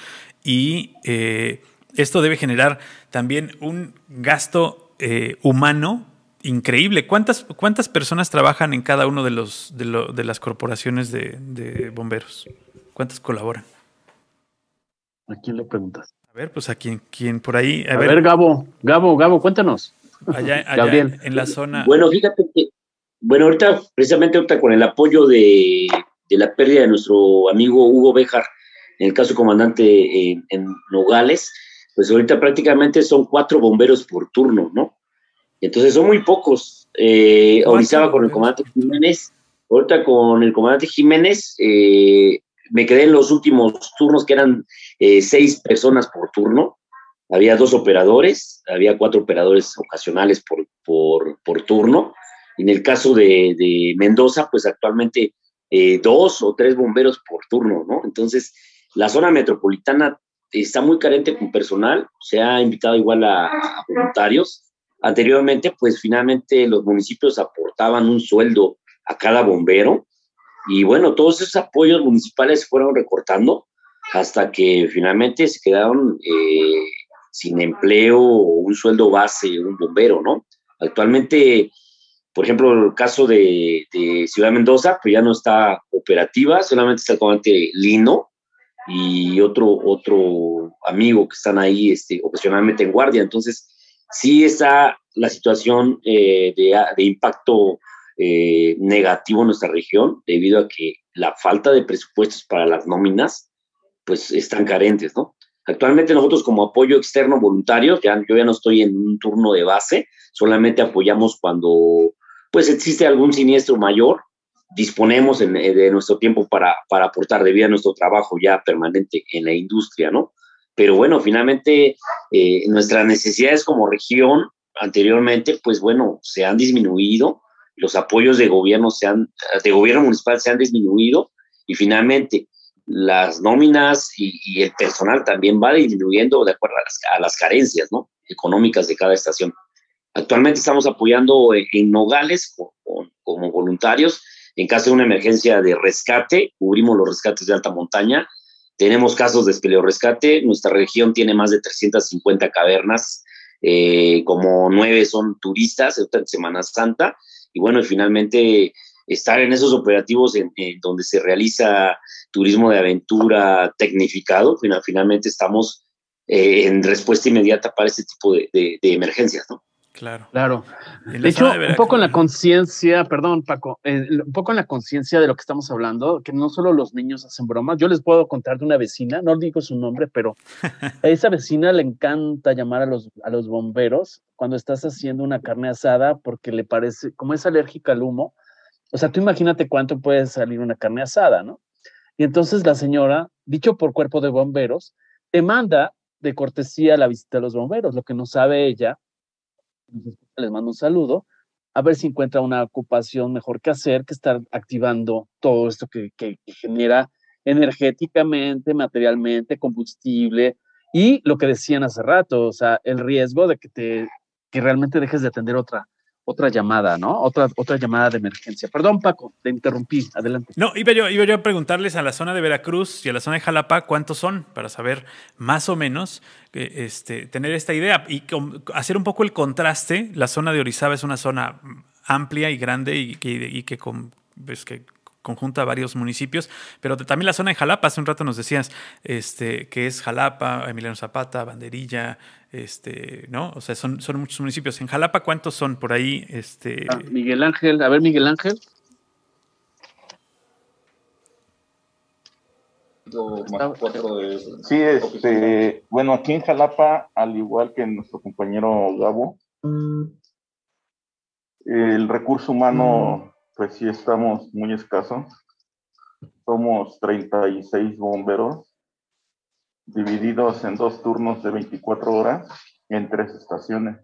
Y eh, esto debe generar también un gasto eh, humano increíble. ¿Cuántas, ¿Cuántas personas trabajan en cada uno de, los, de, las corporaciones de, de bomberos? ¿Cuántas colaboran? ¿A quién le preguntas? A ver, pues a quién, quién por ahí. A, ver. Gabo, Gabo, Gabo, cuéntanos. Allá, allá en la zona. Bueno, fíjate que, bueno, ahorita, precisamente ahorita con el apoyo de, la pérdida de nuestro amigo Hugo Bejar, en el caso comandante en, Nogales, pues ahorita prácticamente son cuatro bomberos por turno, ¿no? Entonces son muy pocos. Eh, ahorita con el comandante Jiménez, ahorita con el comandante Jiménez, eh, me quedé en los últimos turnos que eran eh, seis personas por turno. Había dos operadores, había cuatro operadores ocasionales por, por, por turno. En el caso de, de Mendoza, pues actualmente eh, dos o tres bomberos por turno, ¿no? Entonces, la zona metropolitana está muy carente con personal, se ha invitado igual a, a voluntarios. Anteriormente, pues finalmente los municipios aportaban un sueldo a cada bombero y bueno, todos esos apoyos municipales se fueron recortando hasta que finalmente se quedaron eh, sin empleo o un sueldo base, un bombero, ¿no? Actualmente, por ejemplo, el caso de, Ciudad Mendoza, pues ya no está operativa, solamente está el comandante Lino y otro, otro amigo que están ahí este, ocasionalmente en guardia. Entonces, sí está la situación eh, de, de impacto eh, negativo en nuestra región debido a que la falta de presupuestos para las nóminas pues están carentes, ¿no? Actualmente nosotros como apoyo externo voluntario, ya, yo ya no estoy en un turno de base, solamente apoyamos cuando pues existe algún siniestro mayor, disponemos de nuestro tiempo para, para aportar debido a nuestro trabajo ya permanente en la industria, ¿no? Pero bueno, finalmente eh, nuestras necesidades como región anteriormente, pues bueno, se han disminuido, los apoyos de gobierno, se han, de gobierno municipal se han disminuido y finalmente las nóminas y, el personal también va disminuyendo de acuerdo a las, carencias ¿no? económicas de cada estación. Actualmente estamos apoyando en, Nogales como voluntarios. En caso de una emergencia de rescate, cubrimos los rescates de alta montaña. Tenemos casos de rescate. Nuestra región tiene más de 350 cavernas, eh, como nueve son turistas en Semana Santa. Y bueno, y finalmente estar en esos operativos en, donde se realiza turismo de aventura tecnificado, finalmente estamos eh, en respuesta inmediata para este tipo de, de emergencias, ¿no? Claro. Claro. De hecho, un poco en la conciencia, perdón, Paco, eh, un poco en la conciencia de lo que estamos hablando, que no solo los niños hacen bromas. Yo les puedo contar de una vecina, no digo su nombre, pero a esa vecina le encanta llamar a los, a los bomberos cuando estás haciendo una carne asada porque le parece, como es alérgica al humo, o sea, tú imagínate cuánto puede salir una carne asada, ¿no? Y entonces la señora, dicho por cuerpo de bomberos, te manda de cortesía la visita a los bomberos. Lo que no sabe ella les mando un saludo, a ver si encuentra una ocupación mejor que hacer que estar activando todo esto que, que, genera energéticamente, materialmente, combustible y lo que decían hace rato, o sea, el riesgo de que te que realmente dejes de atender otra otra llamada, ¿no? Otra, otra llamada de emergencia. Perdón, Paco, te interrumpí. Adelante. No, iba yo, a preguntarles a la zona de Veracruz y a la zona de Jalapa cuántos son, para saber más o menos, este, tener esta idea y hacer un poco el contraste. La zona de Orizaba es una zona amplia y grande y, y, que, con, pues, que conjunta varios municipios, pero también la zona de Jalapa, hace un rato nos decías, este, que es Jalapa, Emiliano Zapata, Banderilla, este, ¿no? O sea, son, son muchos municipios. En Jalapa, ¿cuántos son por ahí? Este... Ah, Miguel Ángel, a ver, Miguel Ángel. Sí, este, bueno, aquí en Jalapa, al igual que nuestro compañero Gabo, mm. el recurso humano mm pues sí estamos muy escasos. Somos 36 bomberos divididos en dos turnos de 24 horas en tres estaciones.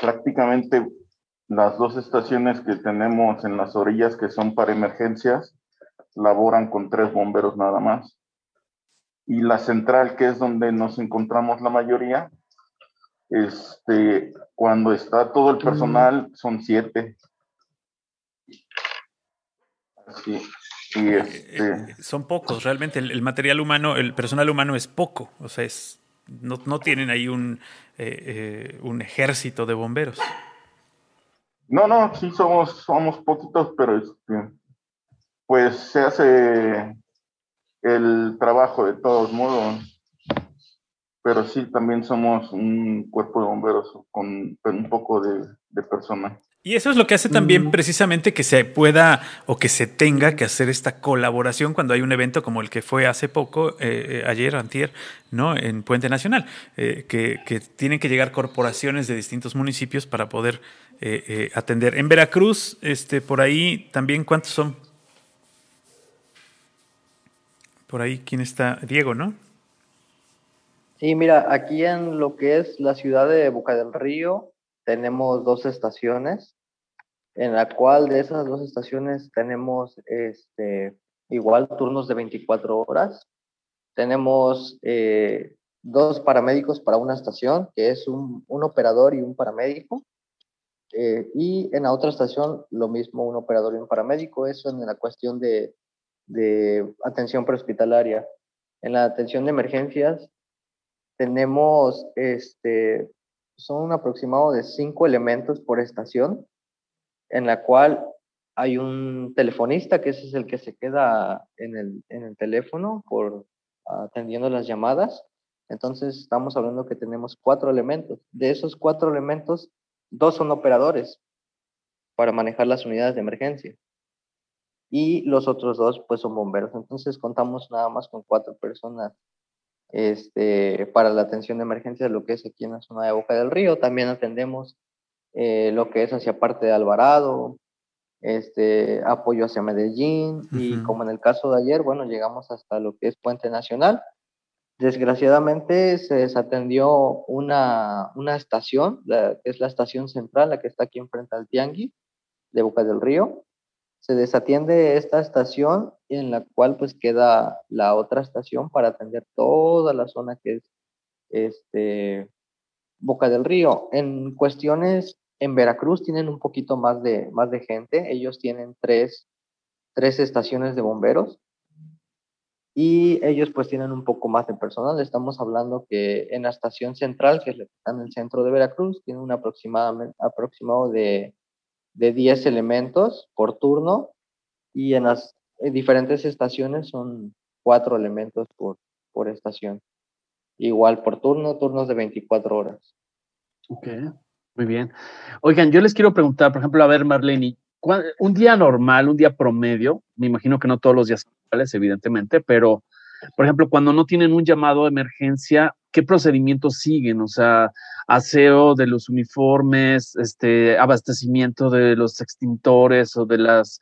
Prácticamente las dos estaciones que tenemos en las orillas que son para emergencias laboran con tres bomberos nada más. Y la central, que es donde nos encontramos la mayoría, este, cuando está todo el personal, son siete. Sí, eh, este... Eh, son pocos, realmente el, material humano, el personal humano es poco, o sea, es, no, no tienen ahí un, eh, un ejército de bomberos. No, no, sí somos, somos poquitos, pero este, pues se hace el trabajo de todos modos. Pero sí, también somos un cuerpo de bomberos con, un poco de, de personas. Y eso es lo que hace también mm. precisamente que se pueda o que se tenga que hacer esta colaboración cuando hay un evento como el que fue hace poco, eh, eh, ayer, antier, ¿no? En Puente Nacional, eh, que, tienen que llegar corporaciones de distintos municipios para poder atender. En Veracruz, este, por ahí también, ¿cuántos son? Por ahí, ¿quién está? Diego, ¿no? Sí, mira, aquí en lo que es la ciudad de Boca del Río, tenemos dos estaciones, en la cual de esas dos estaciones tenemos este, igual turnos de 24 horas. Tenemos eh, dos paramédicos para una estación, que es un, un operador y un paramédico. Eh, y en la otra estación lo mismo, un operador y un paramédico. Eso en la cuestión de, de atención prehospitalaria. En la atención de emergencias tenemos este, son un aproximado de cinco elementos por estación, en la cual hay un telefonista, que ese es el que se queda en el, en el teléfono por atendiendo las llamadas. Entonces estamos hablando que tenemos cuatro elementos. De esos cuatro elementos, dos son operadores para manejar las unidades de emergencia. Y los otros dos, pues, son bomberos. Entonces contamos nada más con cuatro personas este, para la atención de emergencia, lo que es aquí en la zona de Boca del Río. También atendemos eh, lo que es hacia parte de Alvarado, este, apoyo hacia Medellín y como en el caso de ayer, bueno, llegamos hasta lo que es Puente Nacional. Desgraciadamente se desatendió una, una estación, que es la estación central, la que está aquí enfrente al Tianguis de Boca del Río. Se desatiende esta estación en la cual pues queda la otra estación para atender toda la zona que es este, Boca del Río. En cuestiones en Veracruz tienen un poquito más de, más de gente. Ellos tienen tres, tres estaciones de bomberos y ellos pues tienen un poco más de personal. Estamos hablando que en la estación central, que está en el centro de Veracruz, tiene un aproximado de, de 10 elementos por turno y en las diferentes estaciones son cuatro elementos por, por estación. Igual por turno, turnos de 24 horas. Ok, muy bien. Oigan, yo les quiero preguntar, por ejemplo, a ver, Marlene, un día normal, un día promedio, me imagino que no todos los días evidentemente, pero, por ejemplo, cuando no tienen un llamado de emergencia, ¿qué procedimientos siguen? O sea, aseo de los uniformes, este, abastecimiento de los extintores o de las,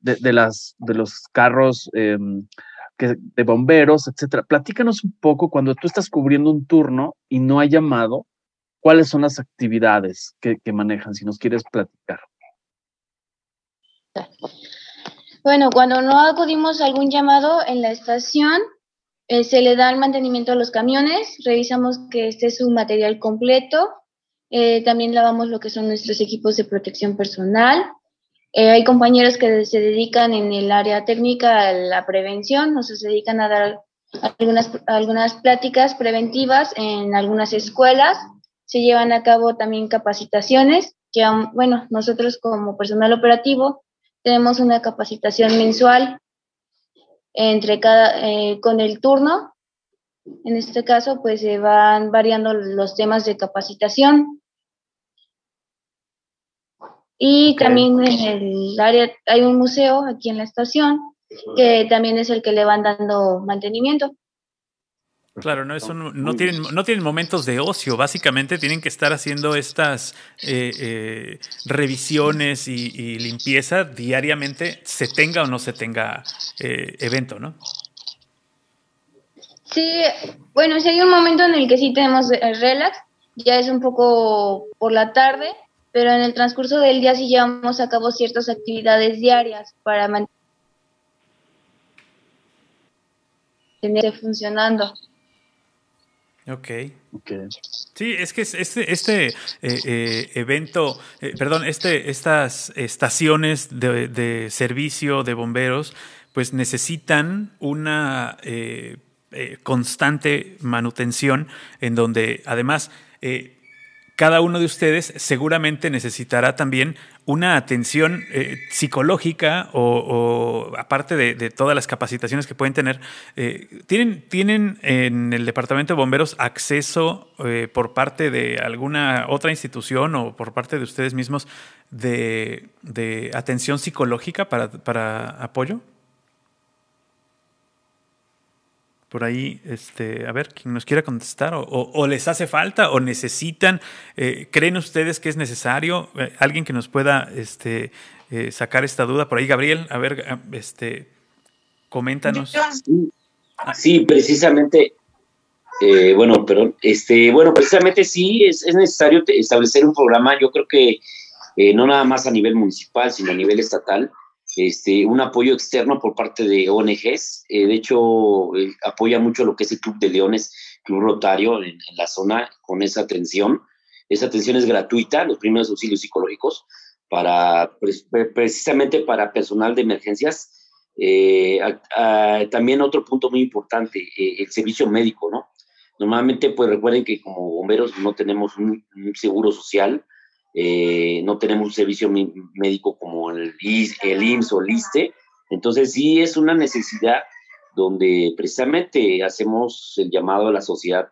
de, las, de los carros em, de bomberos, etcétera. Platícanos un poco cuando tú estás cubriendo un turno y no hay llamado, ¿cuáles son las actividades que, que manejan? Si nos quieres platicar. Bueno, cuando no acudimos a algún llamado en la estación, eh, se le da el mantenimiento a los camiones, revisamos que esté su material completo, eh, también lavamos lo que son nuestros equipos de protección personal. Eh, hay compañeros que se dedican en el área técnica a la prevención, nos se dedican a dar algunas, algunas pláticas preventivas en algunas escuelas. Se llevan a cabo también capacitaciones, que bueno, nosotros como personal operativo tenemos una capacitación mensual entre cada, eh, con el turno. En este caso, pues se van variando los temas de capacitación. Y también en el área hay un museo aquí en la estación que también es el que le van dando mantenimiento. Claro, no, eso no, tienen, no tienen momentos de ocio, básicamente tienen que estar haciendo estas eh, eh, revisiones y, limpieza diariamente, se tenga o no se tenga eh, evento, ¿no? Sí, bueno, si hay un momento en el que sí tenemos relax, ya es un poco por la tarde, pero en el transcurso del día sí llevamos a cabo ciertas actividades diarias para mantenerse funcionando. Ok. okay. Sí, es que este, este eh, eh, evento, eh, perdón, este, estas estaciones de, servicio de bomberos, pues necesitan una constante manutención en donde además cada uno de ustedes seguramente necesitará también una atención eh, psicológica o, aparte de, todas las capacitaciones que pueden tener, eh, ¿tienen, ¿tienen en el Departamento de Bomberos acceso eh, por parte de alguna otra institución o por parte de ustedes mismos de, atención psicológica para, para apoyo? Por ahí, este, a ver, quien nos quiera contestar, o, les hace falta, o necesitan, eh, ¿creen ustedes que es necesario? Eh, alguien que nos pueda este, eh, sacar esta duda por ahí, Gabriel, a ver, este, coméntanos. Sí, precisamente, bueno, perdón, este, bueno, precisamente sí, es, es necesario establecer un programa, yo creo que no nada más a nivel municipal, sino a nivel estatal, este, un apoyo externo por parte de ONGs. Eh, de hecho, eh, apoya mucho lo que es el Club de Leones, Club Rotario en, la zona con esa atención. Esa atención es gratuita, los primeros auxilios psicológicos, para, precisamente para personal de emergencias. Eh, también otro punto muy importante, el servicio médico, ¿no? Normalmente, pues recuerden que como bomberos no tenemos un seguro social, eh, no tenemos un servicio médico como el, el IMSS o el ISTE, entonces sí es una necesidad donde precisamente hacemos el llamado a la sociedad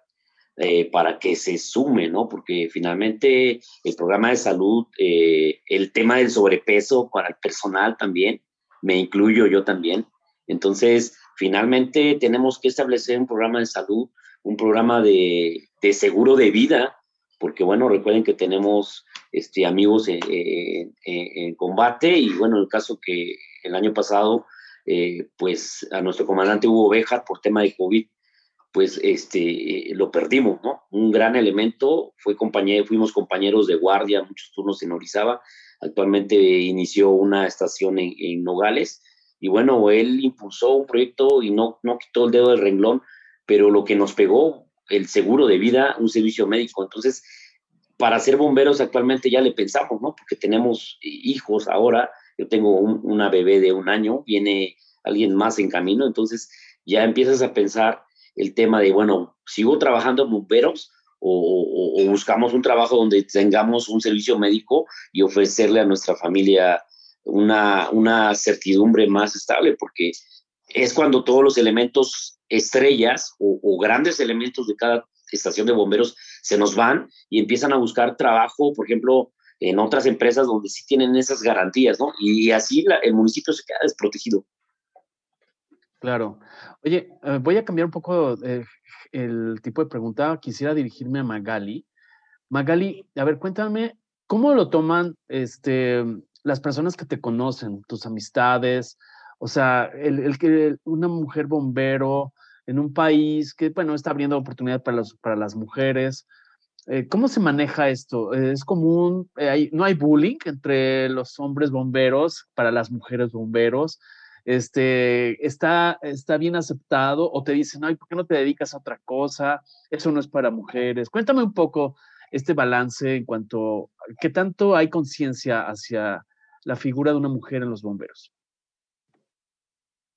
eh, para que se sume, ¿no? Porque finalmente el programa de salud, eh, el tema del sobrepeso para el personal también, me incluyo yo también. Entonces, finalmente tenemos que establecer un programa de salud, un programa de, de seguro de vida, porque bueno, recuerden que tenemos este, amigos en, combate. Y bueno, el caso que el año pasado, eh, pues a nuestro comandante Hugo Bejar por tema de COVID, pues este, lo perdimos, ¿no? Un gran elemento, fue compañero, fuimos compañeros de guardia, muchos turnos en Orizaba, actualmente inició una estación en, Nogales, y bueno, él impulsó un proyecto y no, no quitó el dedo del renglón, pero lo que nos pegó, el seguro de vida, un servicio médico, entonces, para ser bomberos actualmente ya le pensamos, ¿no? Porque tenemos hijos ahora, yo tengo una bebé de un año, viene alguien más en camino, entonces ya empiezas a pensar el tema de, bueno, sigo trabajando bomberos o, buscamos un trabajo donde tengamos un servicio médico y ofrecerle a nuestra familia una, una certidumbre más estable, porque es cuando todos los elementos estrellas o, grandes elementos de cada estación de bomberos se nos van y empiezan a buscar trabajo, por ejemplo, en otras empresas donde sí tienen esas garantías, ¿no? Y así el municipio se queda desprotegido. Claro. Oye, eh, voy a cambiar un poco eh, el tipo de pregunta. Quisiera dirigirme a Magali. Magali, a ver, cuéntame, ¿cómo lo toman este, las personas que te conocen, tus amistades? O sea, el, que una mujer bombero en un país que, bueno, está abriendo oportunidades para, para las mujeres. Eh, ¿Cómo se maneja esto? ¿Es común? ¿No hay bullying entre los hombres bomberos para las mujeres bomberos? este, está, está bien aceptado o te dicen, ay, ¿por qué no te dedicas a otra cosa? Eso no es para mujeres. Cuéntame un poco este balance en cuanto a qué tanto hay conciencia hacia la figura de una mujer en los bomberos.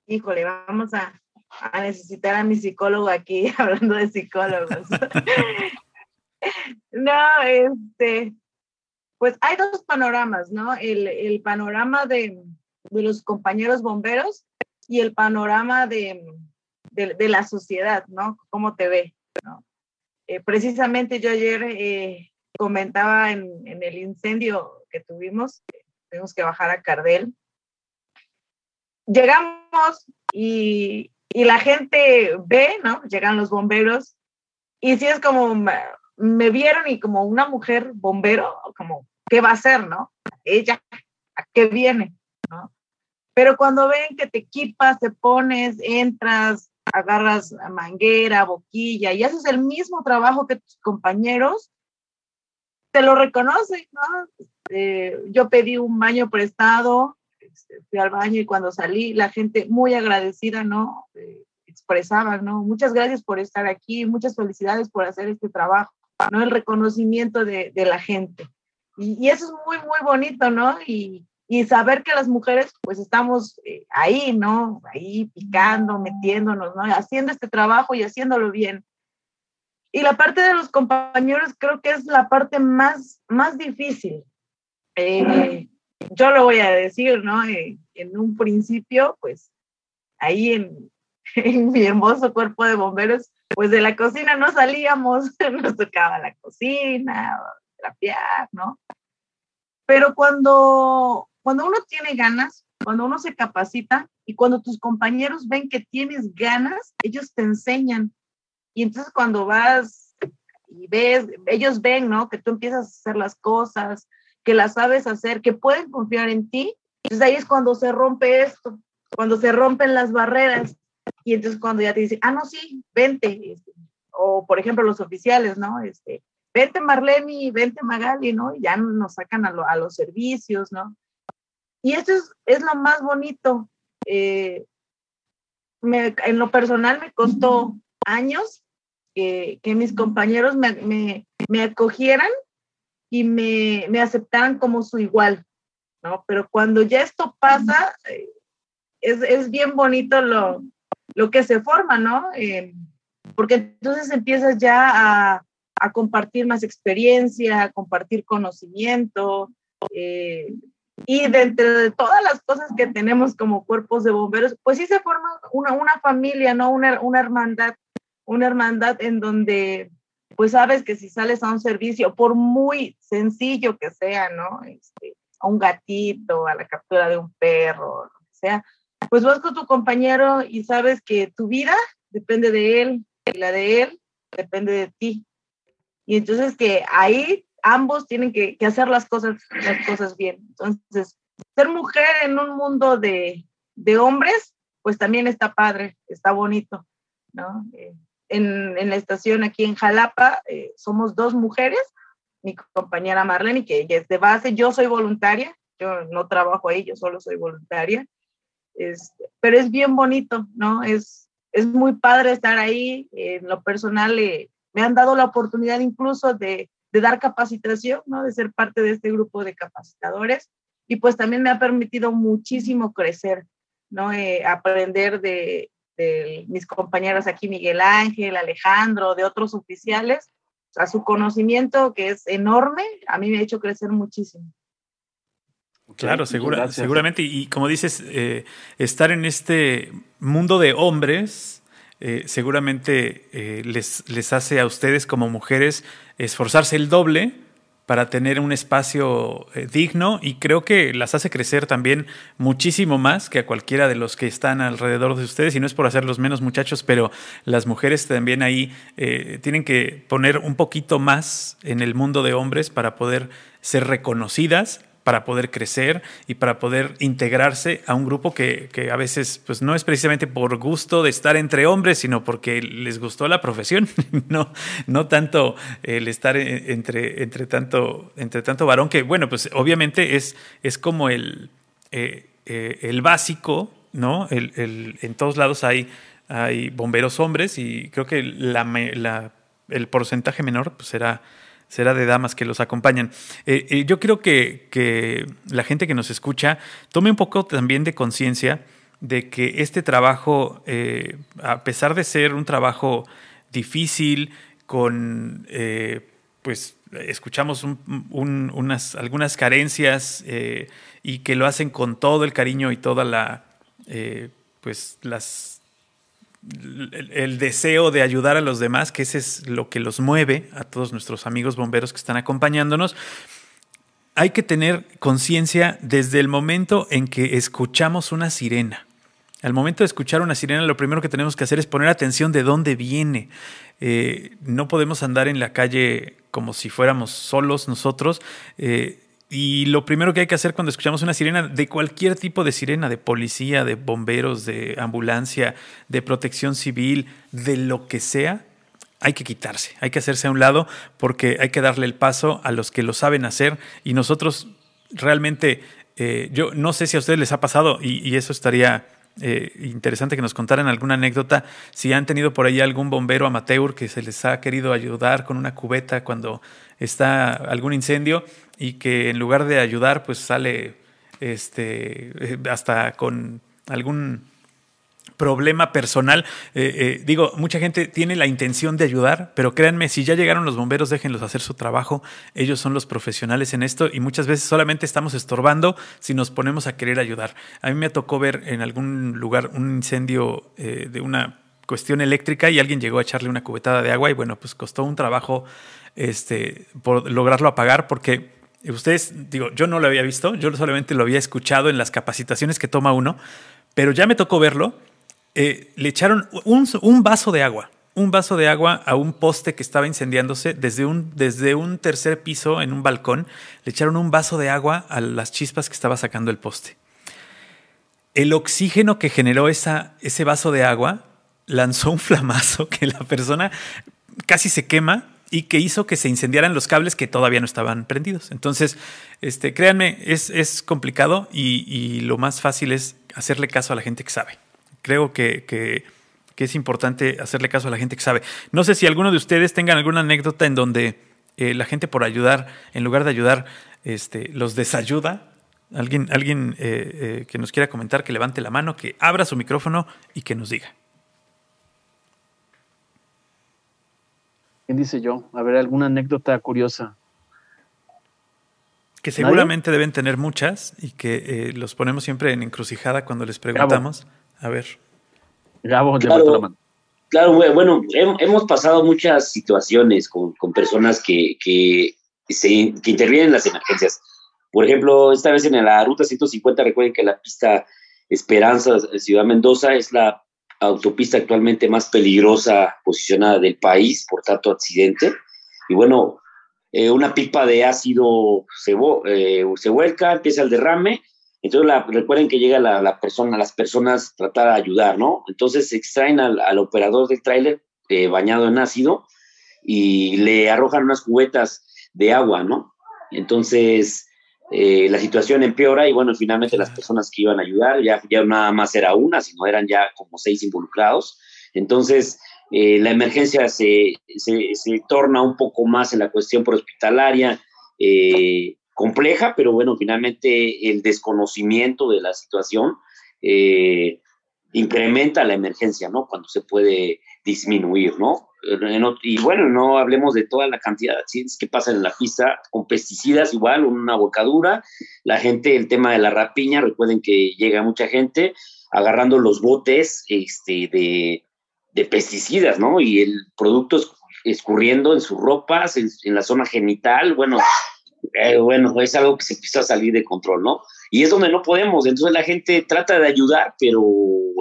Híjole, vamos a, a necesitar a mi psicólogo aquí hablando de psicólogos. no, este, pues hay dos panoramas, ¿no? El, el panorama de, de los compañeros bomberos y el panorama de, de, la sociedad, ¿no? ¿Cómo te ve? ¿no? Eh, precisamente yo ayer eh, comentaba en, en, el incendio que tuvimos, tuvimos que bajar a Cardel. Llegamos y, y la gente ve, ¿no? Llegan los bomberos y si es como, me vieron y como una mujer bombero, como, ¿qué va a hacer, no? Ella, ¿a qué viene? Pero cuando ven que te equipas, te pones, entras, agarras manguera, boquilla y haces el mismo trabajo que tus compañeros, te lo reconocen, ¿no? Eh, yo pedí un baño prestado, este, fui al baño y cuando salí, la gente muy agradecida, ¿no? Eh, ¿no? Muchas gracias por estar aquí, muchas felicidades por hacer este trabajo, ¿no? El reconocimiento de, de la gente. Y, y, eso es muy, muy bonito, ¿no? Y, y saber que las mujeres pues estamos eh, ahí, ¿no? Ahí picando, metiéndonos, ¿no? Haciendo este trabajo y haciéndolo bien. Y la parte de los compañeros creo que es la parte más, más difícil. Eh, yo lo voy a decir, ¿no? En un principio, pues ahí en, en mi hermoso cuerpo de bomberos, pues de la cocina no salíamos, nos tocaba la cocina, trapear, ¿no? Pero cuando cuando uno tiene ganas, cuando uno se capacita y cuando tus compañeros ven que tienes ganas, ellos te enseñan. Y entonces cuando vas y ves, ellos ven, ¿no? Que tú empiezas a hacer las cosas, que las sabes hacer, que pueden confiar en ti. Entonces ahí es cuando se rompe esto, cuando se rompen las barreras. Y entonces cuando ya te dicen, ah, no, sí, vente. Este, o por ejemplo los oficiales, ¿no? Este, vente Marlene, vente Magali, ¿no? Y ya nos sacan a, a los servicios, ¿no? Y esto es, lo más bonito. Eh, en lo personal me costó años que, mis compañeros me, acogieran y me, aceptaran como su igual, ¿no? Pero cuando ya esto pasa, eh, es, bien bonito lo, lo, que se forma, ¿no? Eh, porque entonces empiezas ya a, a, compartir más experiencia, a compartir conocimiento, eh, y dentro de todas las cosas que tenemos como cuerpos de bomberos, pues sí se forma una, una familia, ¿no? Una, una hermandad, una hermandad en donde pues sabes que si sales a un servicio, por muy sencillo que sea, ¿no? Este, a un gatito, a la captura de un perro, lo que sea, pues vas con tu compañero y sabes que tu vida depende de él y la de él depende de ti. Y entonces que ahí ambos tienen que, hacer las cosas, las cosas bien. Entonces, ser mujer en un mundo de, hombres, pues también está padre, está bonito, ¿no? Eh, en, en, la estación aquí en Jalapa eh, somos dos mujeres, mi compañera Marlene, que ella es de base, yo soy voluntaria, yo no trabajo ahí, yo solo soy voluntaria, este, pero es bien bonito, ¿no? Es, es muy padre estar ahí, en lo personal eh, me han dado la oportunidad incluso de, de dar capacitación, ¿no? De ser parte de este grupo de capacitadores y pues también me ha permitido muchísimo crecer, ¿no? Eh, aprender de, de, mis compañeros aquí, Miguel Ángel, Alejandro, de otros oficiales, a su conocimiento que es enorme, a mí me ha hecho crecer muchísimo. Claro, segura, seguramente. Y, como dices, eh, estar en este mundo de hombres eh, seguramente eh, les, les hace a ustedes como mujeres esforzarse el doble para tener un espacio eh, digno y creo que las hace crecer también muchísimo más que a cualquiera de los que están alrededor de ustedes y no es por hacerlos menos muchachos, pero las mujeres también ahí eh, tienen que poner un poquito más en el mundo de hombres para poder ser reconocidas para poder crecer y para poder integrarse a un grupo que, que, a veces pues no es precisamente por gusto de estar entre hombres, sino porque les gustó la profesión, no, no tanto el estar entre, entre, tanto, entre tanto varón, que bueno, pues obviamente es, es como el, eh, eh, el básico, ¿no? El, el, en todos lados hay, hay bomberos hombres y creo que la, el porcentaje menor pues será será de damas que los acompañan. Eh, eh, yo creo que, la gente que nos escucha tome un poco también de conciencia de que este trabajo, eh, a pesar de ser un trabajo difícil, con, pues, escuchamos un, unas, algunas carencias y que lo hacen con todo el cariño y toda la, pues, las el, deseo de ayudar a los demás, que ese es lo que los mueve a todos nuestros amigos bomberos que están acompañándonos. Hay que tener conciencia desde el momento en que escuchamos una sirena. Al momento de escuchar una sirena, lo primero que tenemos que hacer es poner atención de dónde viene. Eh, no podemos andar en la calle como si fuéramos solos nosotros. Eh, y lo primero que hay que hacer cuando escuchamos una sirena, de cualquier tipo de sirena, de policía, de bomberos, de ambulancia, de protección civil, de lo que sea, hay que quitarse, hay que hacerse a un lado porque hay que darle el paso a los que lo saben hacer y nosotros realmente, eh, yo no sé si a ustedes les ha pasado y, y eso estaría eh, interesante que nos contaran alguna anécdota, si han tenido por ahí algún bombero amateur que se les ha querido ayudar con una cubeta cuando está algún incendio y que en lugar de ayudar, pues sale este, eh, hasta con algún problema personal. Eh, eh, digo, mucha gente tiene la intención de ayudar, pero créanme, si ya llegaron los bomberos, déjenlos hacer su trabajo. Ellos son los profesionales en esto y muchas veces solamente estamos estorbando si nos ponemos a querer ayudar. A mí me tocó ver en algún lugar un incendio de una cuestión eléctrica y alguien llegó a echarle una cubetada de agua y bueno, pues costó un trabajo este, por lograrlo apagar porque ustedes, digo, yo no lo había visto, yo solamente lo había escuchado en las capacitaciones que toma uno, pero ya me tocó verlo. Eh, le echaron un, vaso de agua, un vaso de agua a un poste que estaba incendiándose desde un, desde un tercer piso en un balcón. Le echaron un vaso de agua a las chispas que estaba sacando el poste. El oxígeno que generó esa, ese vaso de agua lanzó un flamazo que la persona casi se quema y que hizo que se incendiaran los cables que todavía no estaban prendidos. Entonces, este, créanme, es, es complicado y, y, lo más fácil es hacerle caso a la gente que sabe. Creo que, que, que, es importante hacerle caso a la gente que sabe. No sé si alguno de ustedes tengan alguna anécdota en donde eh, la gente por ayudar, en lugar de ayudar, este, los desayuda. Alguien, alguien eh, eh, que nos quiera comentar, que levante la mano, que abra su micrófono y que nos diga. ¿Quién dice yo? A ver, alguna anécdota curiosa. Que seguramente ¿Nadie? deben tener muchas y que eh, los ponemos siempre en encrucijada cuando les preguntamos. Gabo. A ver. Gabo, claro, la mano. Claro, bueno, hemos pasado muchas situaciones con, con personas que, que, se, que intervienen en las emergencias. Por ejemplo, esta vez en la ruta 150, recuerden que la pista Esperanza Ciudad Mendoza es la autopista actualmente más peligrosa posicionada del país por tanto accidente. Y bueno, eh, una pipa de ácido se, eh, se, vuelca, empieza el derrame. Entonces la, recuerden que llega la, la, persona, las personas tratar de ayudar, ¿no? Entonces extraen al, al operador del tráiler bañado en ácido y le arrojan unas cubetas de agua, ¿no? Entonces, eh, la situación empeora y bueno, finalmente las personas que iban a ayudar, ya, ya nada más era una, sino eran ya como seis involucrados. Entonces, eh, la emergencia se, se, se, torna un poco más en la cuestión hospitalaria eh, compleja, pero bueno, finalmente el desconocimiento de la situación incrementa la emergencia, ¿no? Cuando se puede disminuir, ¿no? y bueno, no hablemos de toda la cantidad de accidentes que pasan en la pista con pesticidas, igual, una bocadura. La gente, el tema de la rapiña, recuerden que llega mucha gente agarrando los botes este, de, pesticidas, ¿no? Y el producto escurriendo en sus ropas, en, la zona genital, bueno, eh, bueno, es algo que se empieza a salir de control, ¿no? Y es donde no podemos. Entonces la gente trata de ayudar, pero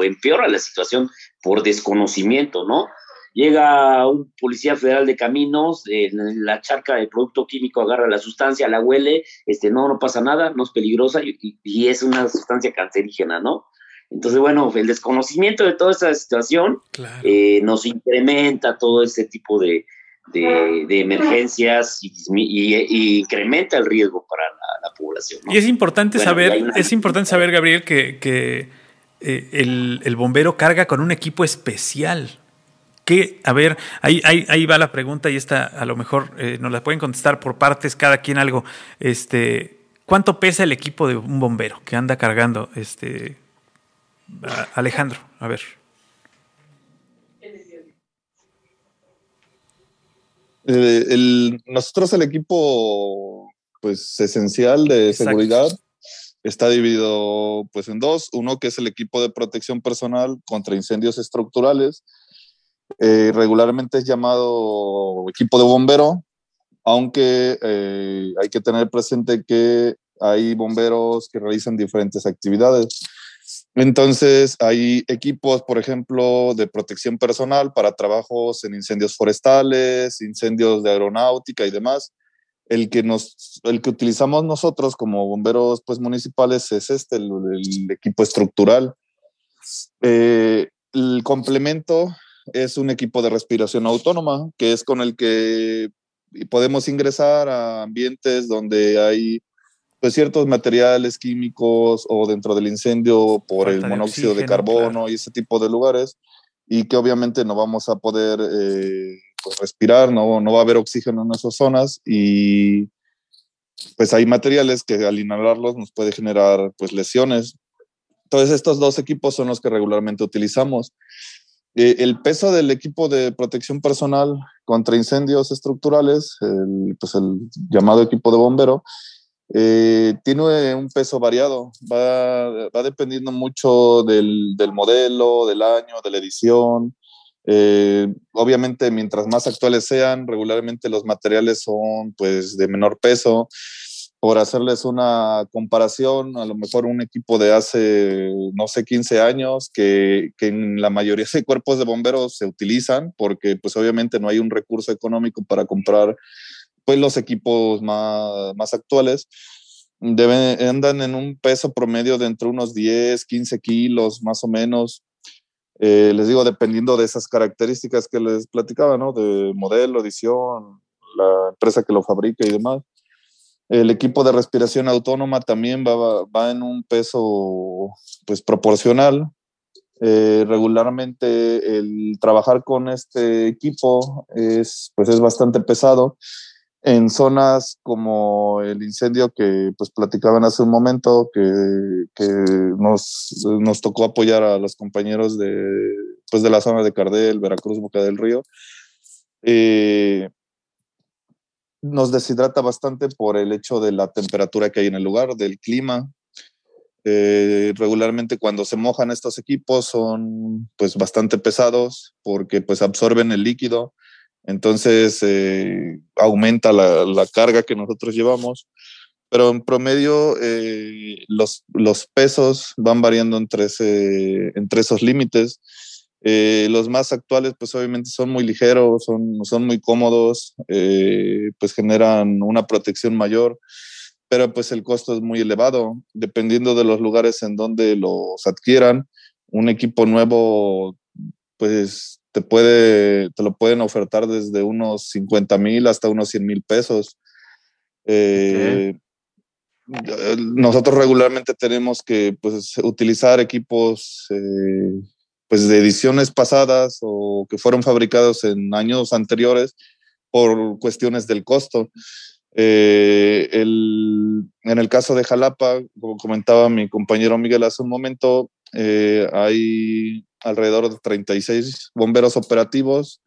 empeora la situación por desconocimiento, ¿no? Llega un policía federal de caminos, en la charca de producto químico agarra la sustancia, la huele, este, no, no pasa nada, no es peligrosa y, es una sustancia cancerígena, ¿no? Entonces, bueno, el desconocimiento de toda esa situación eh, nos incrementa todo ese tipo de, emergencias y, incrementa el riesgo para la, población. Y es importante saber, es importante saber, Gabriel, que, eh, el, el, bombero carga con un equipo especial a ver, ahí, ahí, va la pregunta y esta a lo mejor eh, nos la pueden contestar por partes, cada quien algo. Este, ¿Cuánto pesa el equipo de un bombero que anda cargando? Este, Alejandro, a ver. Eh, nosotros el equipo pues esencial de seguridad está dividido pues en dos, uno que es el equipo de protección personal contra incendios estructurales. Eh, regularmente es llamado equipo de bombero, aunque eh, hay que tener presente que hay bomberos que realizan diferentes actividades. Entonces, hay equipos, por ejemplo, de protección personal para trabajos en incendios forestales, incendios de aeronáutica y demás. El que, nos, el que utilizamos nosotros como bomberos pues, municipales es este, el, equipo estructural. Eh, el complemento es un equipo de respiración autónoma, que es con el que podemos ingresar a ambientes donde hay pues, ciertos materiales químicos o dentro del incendio por el monóxido de, carbono y ese tipo de lugares, y que obviamente no vamos a poder eh, pues, respirar, no, no va a haber oxígeno en esas zonas y pues hay materiales que al inhalarlos nos puede generar pues lesiones. Entonces estos dos equipos son los que regularmente utilizamos. Eh, el peso del equipo de protección personal contra incendios estructurales, el, pues el llamado equipo de bombero, eh, tiene un peso variado, va, va dependiendo mucho del, del, modelo, del año, de la edición. Eh, obviamente, mientras más actuales sean, regularmente los materiales son pues de menor peso por hacerles una comparación, a lo mejor un equipo de hace, no sé, 15 años, que, que, en la mayoría de cuerpos de bomberos se utilizan, porque pues obviamente no hay un recurso económico para comprar pues los equipos más, más actuales. Deben, andan en un peso promedio de entre unos 10, 15 kilos más o menos. Eh, les digo, dependiendo de esas características que les platicaba, ¿no? De modelo, edición, la empresa que lo fabrica y demás. El equipo de respiración autónoma también va, va en un peso pues proporcional. Eh, regularmente el trabajar con este equipo es, pues es bastante pesado en zonas como el incendio que pues platicaban hace un momento, que, que nos, nos, tocó apoyar a los compañeros de, pues de la zona de Cardel, Veracruz, Boca del Río. Eh, nos deshidrata bastante por el hecho de la temperatura que hay en el lugar, del clima. Eh, regularmente cuando se mojan estos equipos son pues bastante pesados porque pues absorben el líquido, entonces eh, aumenta la, la, carga que nosotros llevamos, pero en promedio eh, los, los, pesos van variando entre, entre esos límites eh, los más actuales, pues obviamente son muy ligeros, son, son muy cómodos, pues generan una protección mayor, pero pues el costo es muy elevado, dependiendo de los lugares en donde los adquieran. Un equipo nuevo, pues te puede, te lo pueden ofertar desde unos 50 mil hasta unos 100 mil pesos. Eh, nosotros regularmente tenemos que pues, utilizar equipos eh, pues, de ediciones pasadas o que fueron fabricados en años anteriores por cuestiones del costo. Eh, en el caso de Jalapa, como comentaba mi compañero Miguel hace un momento, eh, hay alrededor de 36 bomberos operativos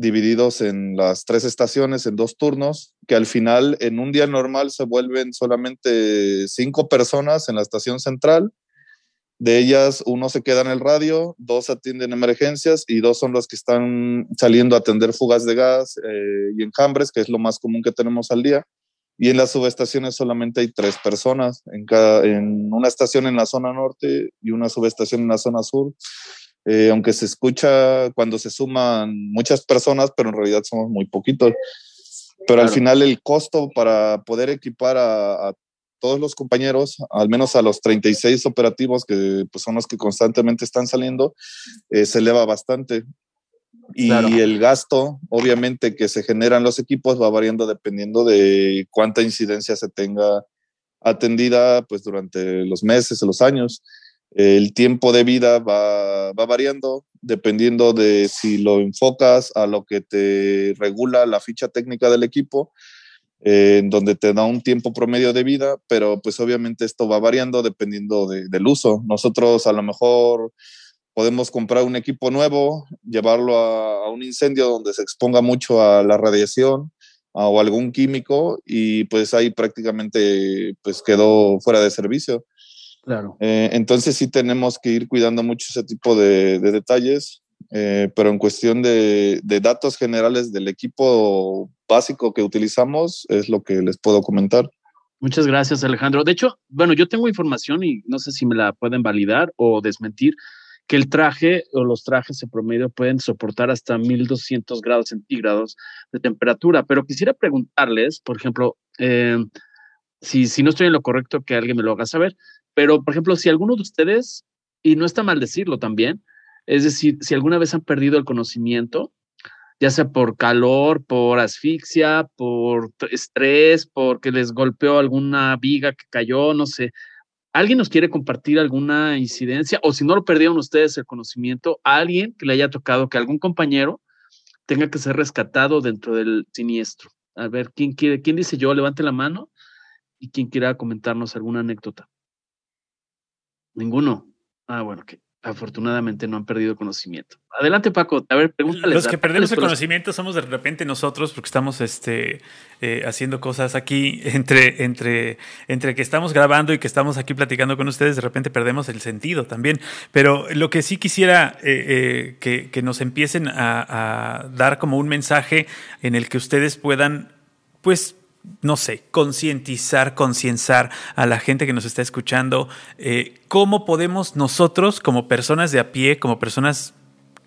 divididos en las tres estaciones, en dos turnos, que al final en un día normal se vuelven solamente cinco personas en la estación central. De ellas, uno se queda en el radio, dos atienden emergencias y dos son los que están saliendo a atender fugas de gas eh, y enjambres, que es lo más común que tenemos al día. Y en las subestaciones solamente hay tres personas, en, cada, en una estación en la zona norte y una subestación en la zona sur. Eh, aunque se escucha cuando se suman muchas personas, pero en realidad somos muy poquitos. Pero al final el costo para poder equipar a, todos los compañeros, al menos a los 36 operativos que pues, son los que constantemente están saliendo, eh, se eleva bastante. Y el gasto, obviamente, que se generan los equipos va variando dependiendo de cuánta incidencia se tenga atendida pues durante los meses o los años. El tiempo de vida va, va, variando dependiendo de si lo enfocas a lo que te regula la ficha técnica del equipo, eh, en donde te da un tiempo promedio de vida, pero pues obviamente esto va variando dependiendo del uso. Nosotros a lo mejor podemos comprar un equipo nuevo, llevarlo a, un incendio donde se exponga mucho a la radiación o algún químico y pues ahí prácticamente pues quedó fuera de servicio. Claro. Eh, entonces sí tenemos que ir cuidando mucho ese tipo de, detalles, eh, pero en cuestión de, de, datos generales del equipo básico que utilizamos es lo que les puedo comentar. Muchas gracias, Alejandro. De hecho, bueno, yo tengo información y no sé si me la pueden validar o desmentir que el traje o los trajes en promedio pueden soportar hasta 1200 grados centígrados de temperatura. Pero quisiera preguntarles, por ejemplo, eh, si, si no estoy en lo correcto, que alguien me lo haga saber, pero por ejemplo, si alguno de ustedes, y no está mal decirlo también, es decir, si alguna vez han perdido el conocimiento, ya sea por calor, por asfixia, por estrés, porque les golpeó alguna viga que cayó, no sé, ¿Alguien nos quiere compartir alguna incidencia? O si no lo perdieron ustedes el conocimiento, alguien que le haya tocado que algún compañero tenga que ser rescatado dentro del siniestro. A ver, ¿quién quiere? ¿Quién dice yo? Levante la mano. ¿Y quién quiera comentarnos alguna anécdota? Ninguno. Ah, bueno, que afortunadamente no han perdido conocimiento. Adelante, Paco. A ver, pregúntale. Los que perdemos el conocimiento somos de repente nosotros, porque estamos este, eh, haciendo cosas aquí entre, entre, entre que estamos grabando y que estamos aquí platicando con ustedes, de repente perdemos el sentido también. Pero lo que sí quisiera eh, eh, que, nos empiecen a, a dar como un mensaje en el que ustedes puedan, pues, no sé, concientizar, concienciar a la gente que nos está escuchando, eh, cómo podemos nosotros, como personas de a pie, como personas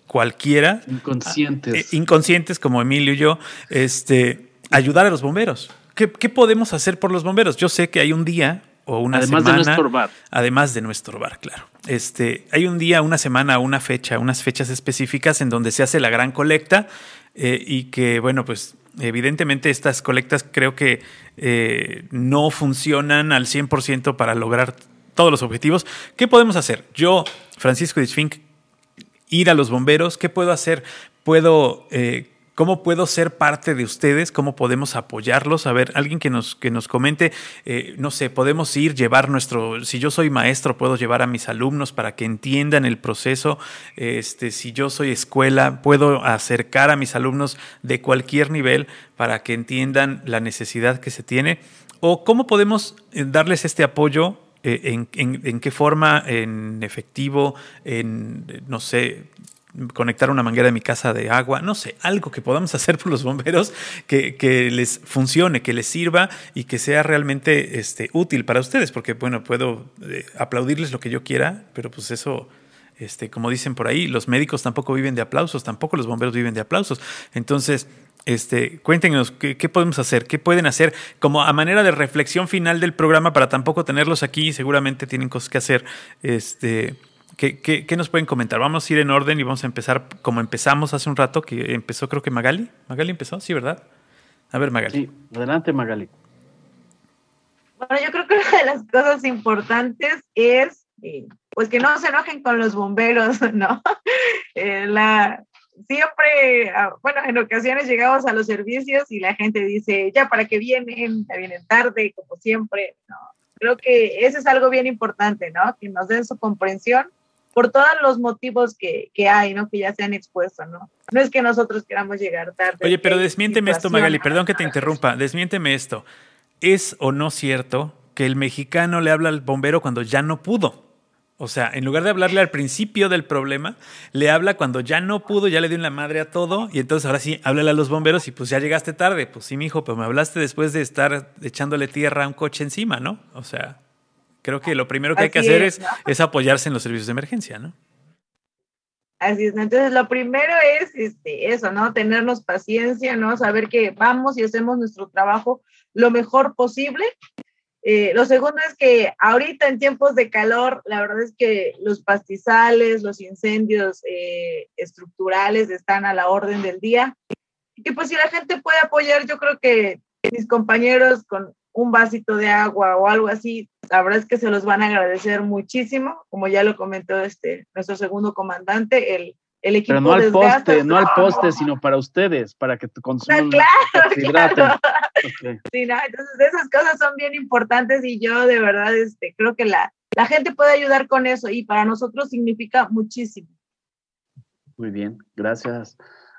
cualquiera, inconscientes, eh, inconscientes como Emilio y yo, este, ayudar a los bomberos. ¿Qué, podemos hacer por los bomberos? Yo sé que hay un día o una además semana. Además de no estorbar. Además de no estorbar, claro. Este, hay un día, una semana, una fecha, unas fechas específicas en donde se hace la gran colecta eh, y que, bueno, pues Evidentemente estas colectas creo que eh, no funcionan al 100% para lograr todos los objetivos. ¿Qué podemos hacer? Yo, Francisco Disfink, ir a los bomberos, ¿qué puedo hacer? Puedo eh, ¿Cómo puedo ser parte de ustedes? ¿Cómo podemos apoyarlos? A ver, alguien que nos, que nos comente, eh, no sé, podemos ir, llevar nuestro, si yo soy maestro, puedo llevar a mis alumnos para que entiendan el proceso. Este, si yo soy escuela, puedo acercar a mis alumnos de cualquier nivel para que entiendan la necesidad que se tiene. ¿O cómo podemos eh, darles este apoyo eh, en, en, qué forma, en efectivo, en, no sé, conectar una manguera de mi casa de agua, no sé, algo que podamos hacer por los bomberos que, que, les funcione, que les sirva y que sea realmente este, útil para ustedes, porque bueno, puedo eh, aplaudirles lo que yo quiera, pero pues eso, este, como dicen por ahí, los médicos tampoco viven de aplausos, tampoco los bomberos viven de aplausos. Entonces, este, cuéntenos ¿qué, qué, podemos hacer, qué pueden hacer como a manera de reflexión final del programa para tampoco tenerlos aquí, seguramente tienen cosas que hacer. Este, ¿Qué, qué, nos pueden comentar? Vamos a ir en orden y vamos a empezar como empezamos hace un rato, que empezó creo que Magali. Magali empezó, sí, ¿verdad? A ver, Magali. Sí, adelante, Magali. Bueno, yo creo que una de las cosas importantes es, eh, pues que no se enojen con los bomberos, ¿no? Eh, la, siempre, ah, bueno, en ocasiones llegamos a los servicios y la gente dice, ya, ¿para qué vienen? Ya vienen tarde, como siempre, ¿no? Creo que eso es algo bien importante, ¿no? Que nos den su comprensión por todos los motivos que, que, hay, ¿no? Que ya se han expuesto, ¿no? No es que nosotros queramos llegar tarde. Oye, pero desmiénteme esto, Magali, perdón que te interrumpa, desmiénteme esto. ¿Es o no cierto que el mexicano le habla al bombero cuando ya no pudo? O sea, en lugar de hablarle al principio del problema, le habla cuando ya no pudo, ya le dio la madre a todo, y entonces ahora sí, háblale a los bomberos y pues ya llegaste tarde. Pues sí, mijo, pero me hablaste después de estar echándole tierra a un coche encima, ¿no? O sea, creo que lo primero que hay que hacer es, es, apoyarse en los servicios de emergencia, ¿no? Así es, entonces lo primero es este, eso, ¿no? Tenernos paciencia, ¿no? Saber que vamos y hacemos nuestro trabajo lo mejor posible eh, lo segundo es que ahorita en tiempos de calor, la verdad es que los pastizales, los incendios eh, estructurales están a la orden del día. Y pues si la gente puede apoyar, yo creo que mis compañeros con un vasito de agua o algo así, la verdad es que se los van a agradecer muchísimo, como ya lo comentó este, nuestro segundo comandante, el, el equipo Pero no al poste, no al poste, sino para ustedes, para que consuman. Claro, claro. Sí, no, entonces esas cosas son bien importantes y yo de verdad este, creo que la, la gente puede ayudar con eso y para nosotros significa muchísimo. Muy bien, gracias.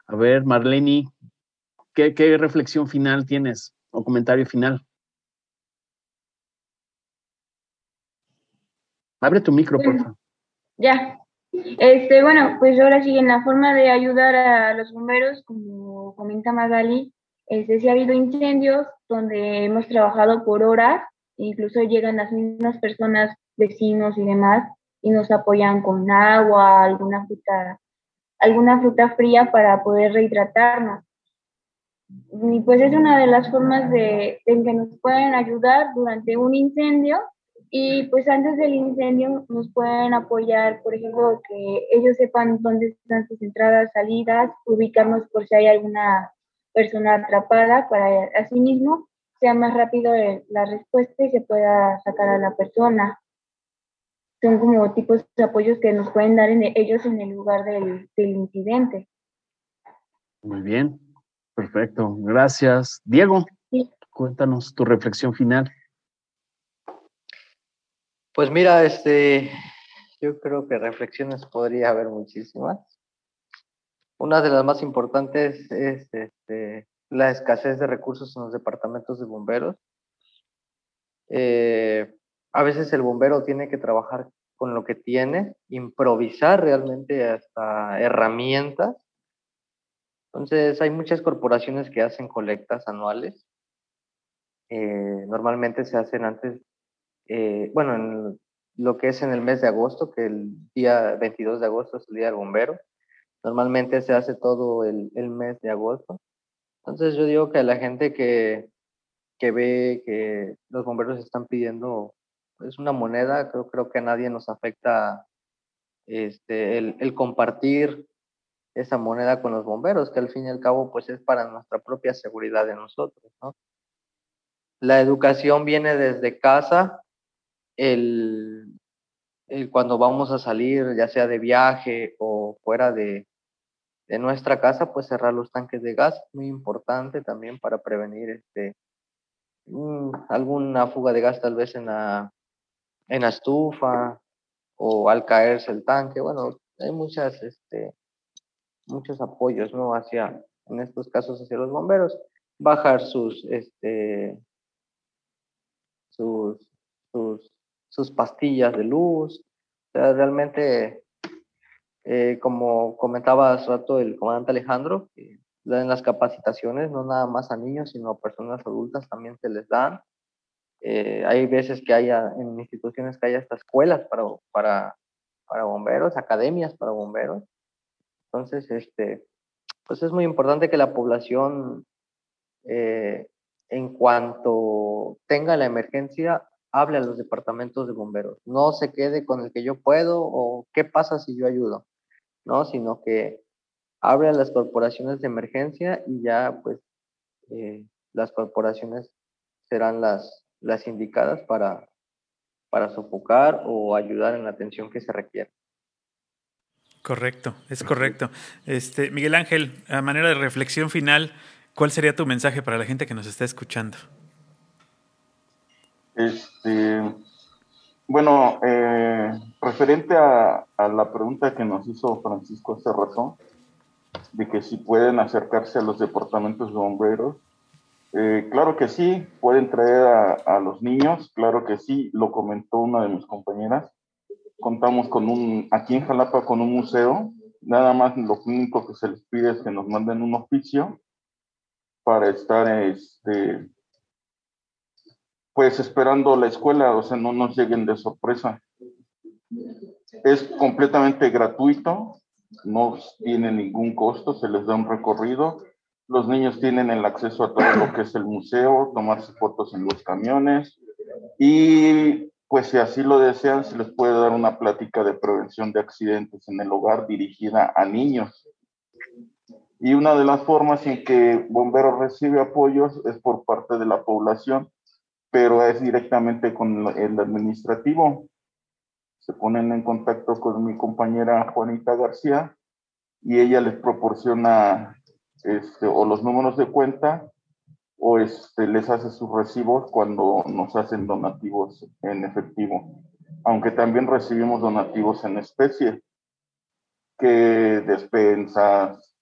A ver, Marlene, ¿qué, qué reflexión final tienes o comentario final? Abre tu micro, por favor. Ya. Este, bueno, pues ahora sí, en la forma de ayudar a los bomberos, como comenta Magali, este, sí ha habido incendios donde hemos trabajado por horas, incluso llegan las mismas personas, vecinos y demás, y nos apoyan con agua, alguna fruta, alguna fruta fría para poder rehidratarnos. Y pues es una de las formas de, en que nos pueden ayudar durante un incendio y pues antes del incendio nos pueden apoyar, por ejemplo, que ellos sepan dónde están sus entradas, salidas, ubicarnos por si hay alguna persona atrapada para así mismo sea más rápido la respuesta y se pueda sacar a la persona. Son como tipos de apoyos que nos pueden dar en, ellos en el lugar del, del incidente. Muy bien, perfecto. Gracias. Diego, cuéntanos tu reflexión final. Pues mira, este, yo creo que reflexiones podría haber muchísimas. Una de las más importantes es este, la escasez de recursos en los departamentos de bomberos. Eh, a veces el bombero tiene que trabajar con lo que tiene, improvisar realmente hasta herramientas. Entonces, hay muchas corporaciones que hacen colectas anuales. Eh, normalmente se hacen antes eh, bueno, en lo que es en el mes de agosto, que el día 22 de agosto es el Día del Bombero. Normalmente se hace todo el, el mes de agosto. Entonces yo digo que a la gente que, que ve que los bomberos están pidiendo pues una moneda, creo, creo que a nadie nos afecta este, el, el compartir esa moneda con los bomberos, que al fin y al cabo pues es para nuestra propia seguridad de nosotros, ¿no? La educación viene desde casa el, cuando vamos a salir, ya sea de viaje o fuera de, de nuestra casa, pues cerrar los tanques de gas, muy importante también para prevenir este, mm, alguna fuga de gas tal vez en la, en estufa o al caerse el tanque. Bueno, hay muchas, este, muchos apoyos, ¿no? Hacia, en estos casos, hacia los bomberos. Bajar sus, este, sus, sus sus pastillas de luz. Realmente, eh, como comentaba hace rato el comandante Alejandro, en las capacitaciones, no nada más a niños, sino a personas adultas también se les dan. Eh, hay veces que haya en instituciones que haya hasta escuelas para, para, para bomberos, academias para bomberos. Entonces, este, pues es muy importante que la población, eh, en cuanto tenga la emergencia, hable a los departamentos de bomberos. No se quede con el que yo puedo o qué pasa si yo ayudo, ¿no? Sino que hable a las corporaciones de emergencia y ya pues eh, las corporaciones serán las, las indicadas para, para sofocar o ayudar en la atención que se requiere. Correcto, es correcto. Este, Miguel Ángel, a manera de reflexión final, ¿cuál sería tu mensaje para la gente que nos está escuchando? Este, bueno, eh, referente a, la pregunta que nos hizo Francisco hace rato, de que si pueden acercarse a los departamentos de bomberos, eh, claro que sí, pueden traer a, los niños, claro que sí, lo comentó una de mis compañeras. Contamos con un, aquí en Jalapa con un museo, nada más lo único que se les pide es que nos manden un oficio para estar este, pues esperando la escuela, o sea, no nos lleguen de sorpresa. Es completamente gratuito, no tiene ningún costo, se les da un recorrido. Los niños tienen el acceso a todo lo que es el museo, tomarse fotos en los camiones y pues si así lo desean, se les puede dar una plática de prevención de accidentes en el hogar dirigida a niños. Y una de las formas en que Bomberos recibe apoyos es por parte de la población pero es directamente con el administrativo. Se ponen en contacto con mi compañera Juanita García y ella les proporciona este, o los números de cuenta o este, les hace sus recibos cuando nos hacen donativos en efectivo. Aunque también recibimos donativos en especie, que despensas,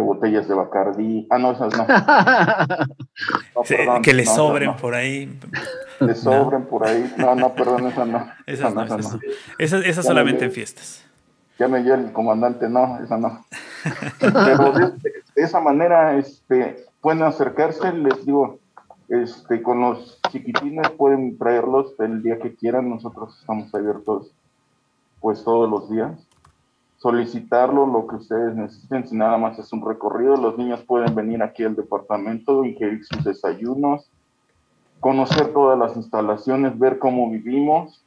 botellas de Bacardí. Ah, no, esas no. que le sobren por ahí. Le sobren por ahí. No, no, perdón, esa no. Esa no, esa no. Esa, solamente en fiestas. Ya me dio el comandante, no, esa no. Pero de, esa manera este, pueden acercarse, les digo, este, con los chiquitines pueden traerlos el día que quieran, nosotros estamos abiertos pues todos los días solicitarlo, lo que ustedes necesiten, si nada más es un recorrido, los niños pueden venir aquí al departamento, ingerir sus desayunos, conocer todas las instalaciones, ver cómo vivimos,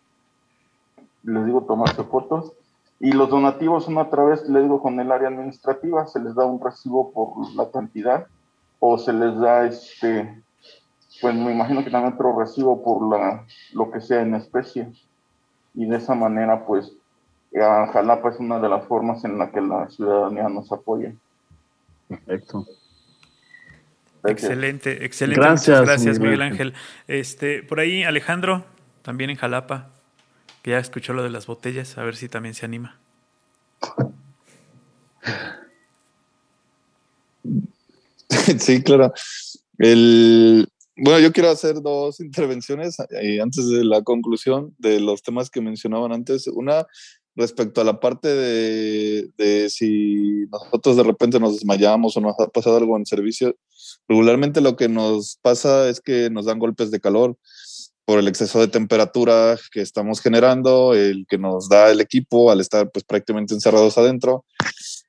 les digo, tomarse fotos, y los donativos son a través, les digo, con el área administrativa, se les da un recibo por la cantidad, o se les da este, pues me imagino que también otro recibo por la, lo que sea en especie, y de esa manera, pues, Jalapa es una de las formas en la que la ciudadanía nos apoya. Perfecto. Excelente, excelente. Gracias, gracias Miguel Ángel. Este, por ahí Alejandro, también en Jalapa, que ya escuchó lo de las botellas, a ver si también se anima. Sí, claro. El, bueno, yo quiero hacer dos intervenciones eh, antes de la conclusión de los temas que mencionaban antes. Una respecto a la parte de, si nosotros de repente nos desmayamos o nos ha pasado algo en servicio, regularmente lo que nos pasa es que nos dan golpes de calor por el exceso de temperatura que estamos generando, el que nos da el equipo al estar pues prácticamente encerrados adentro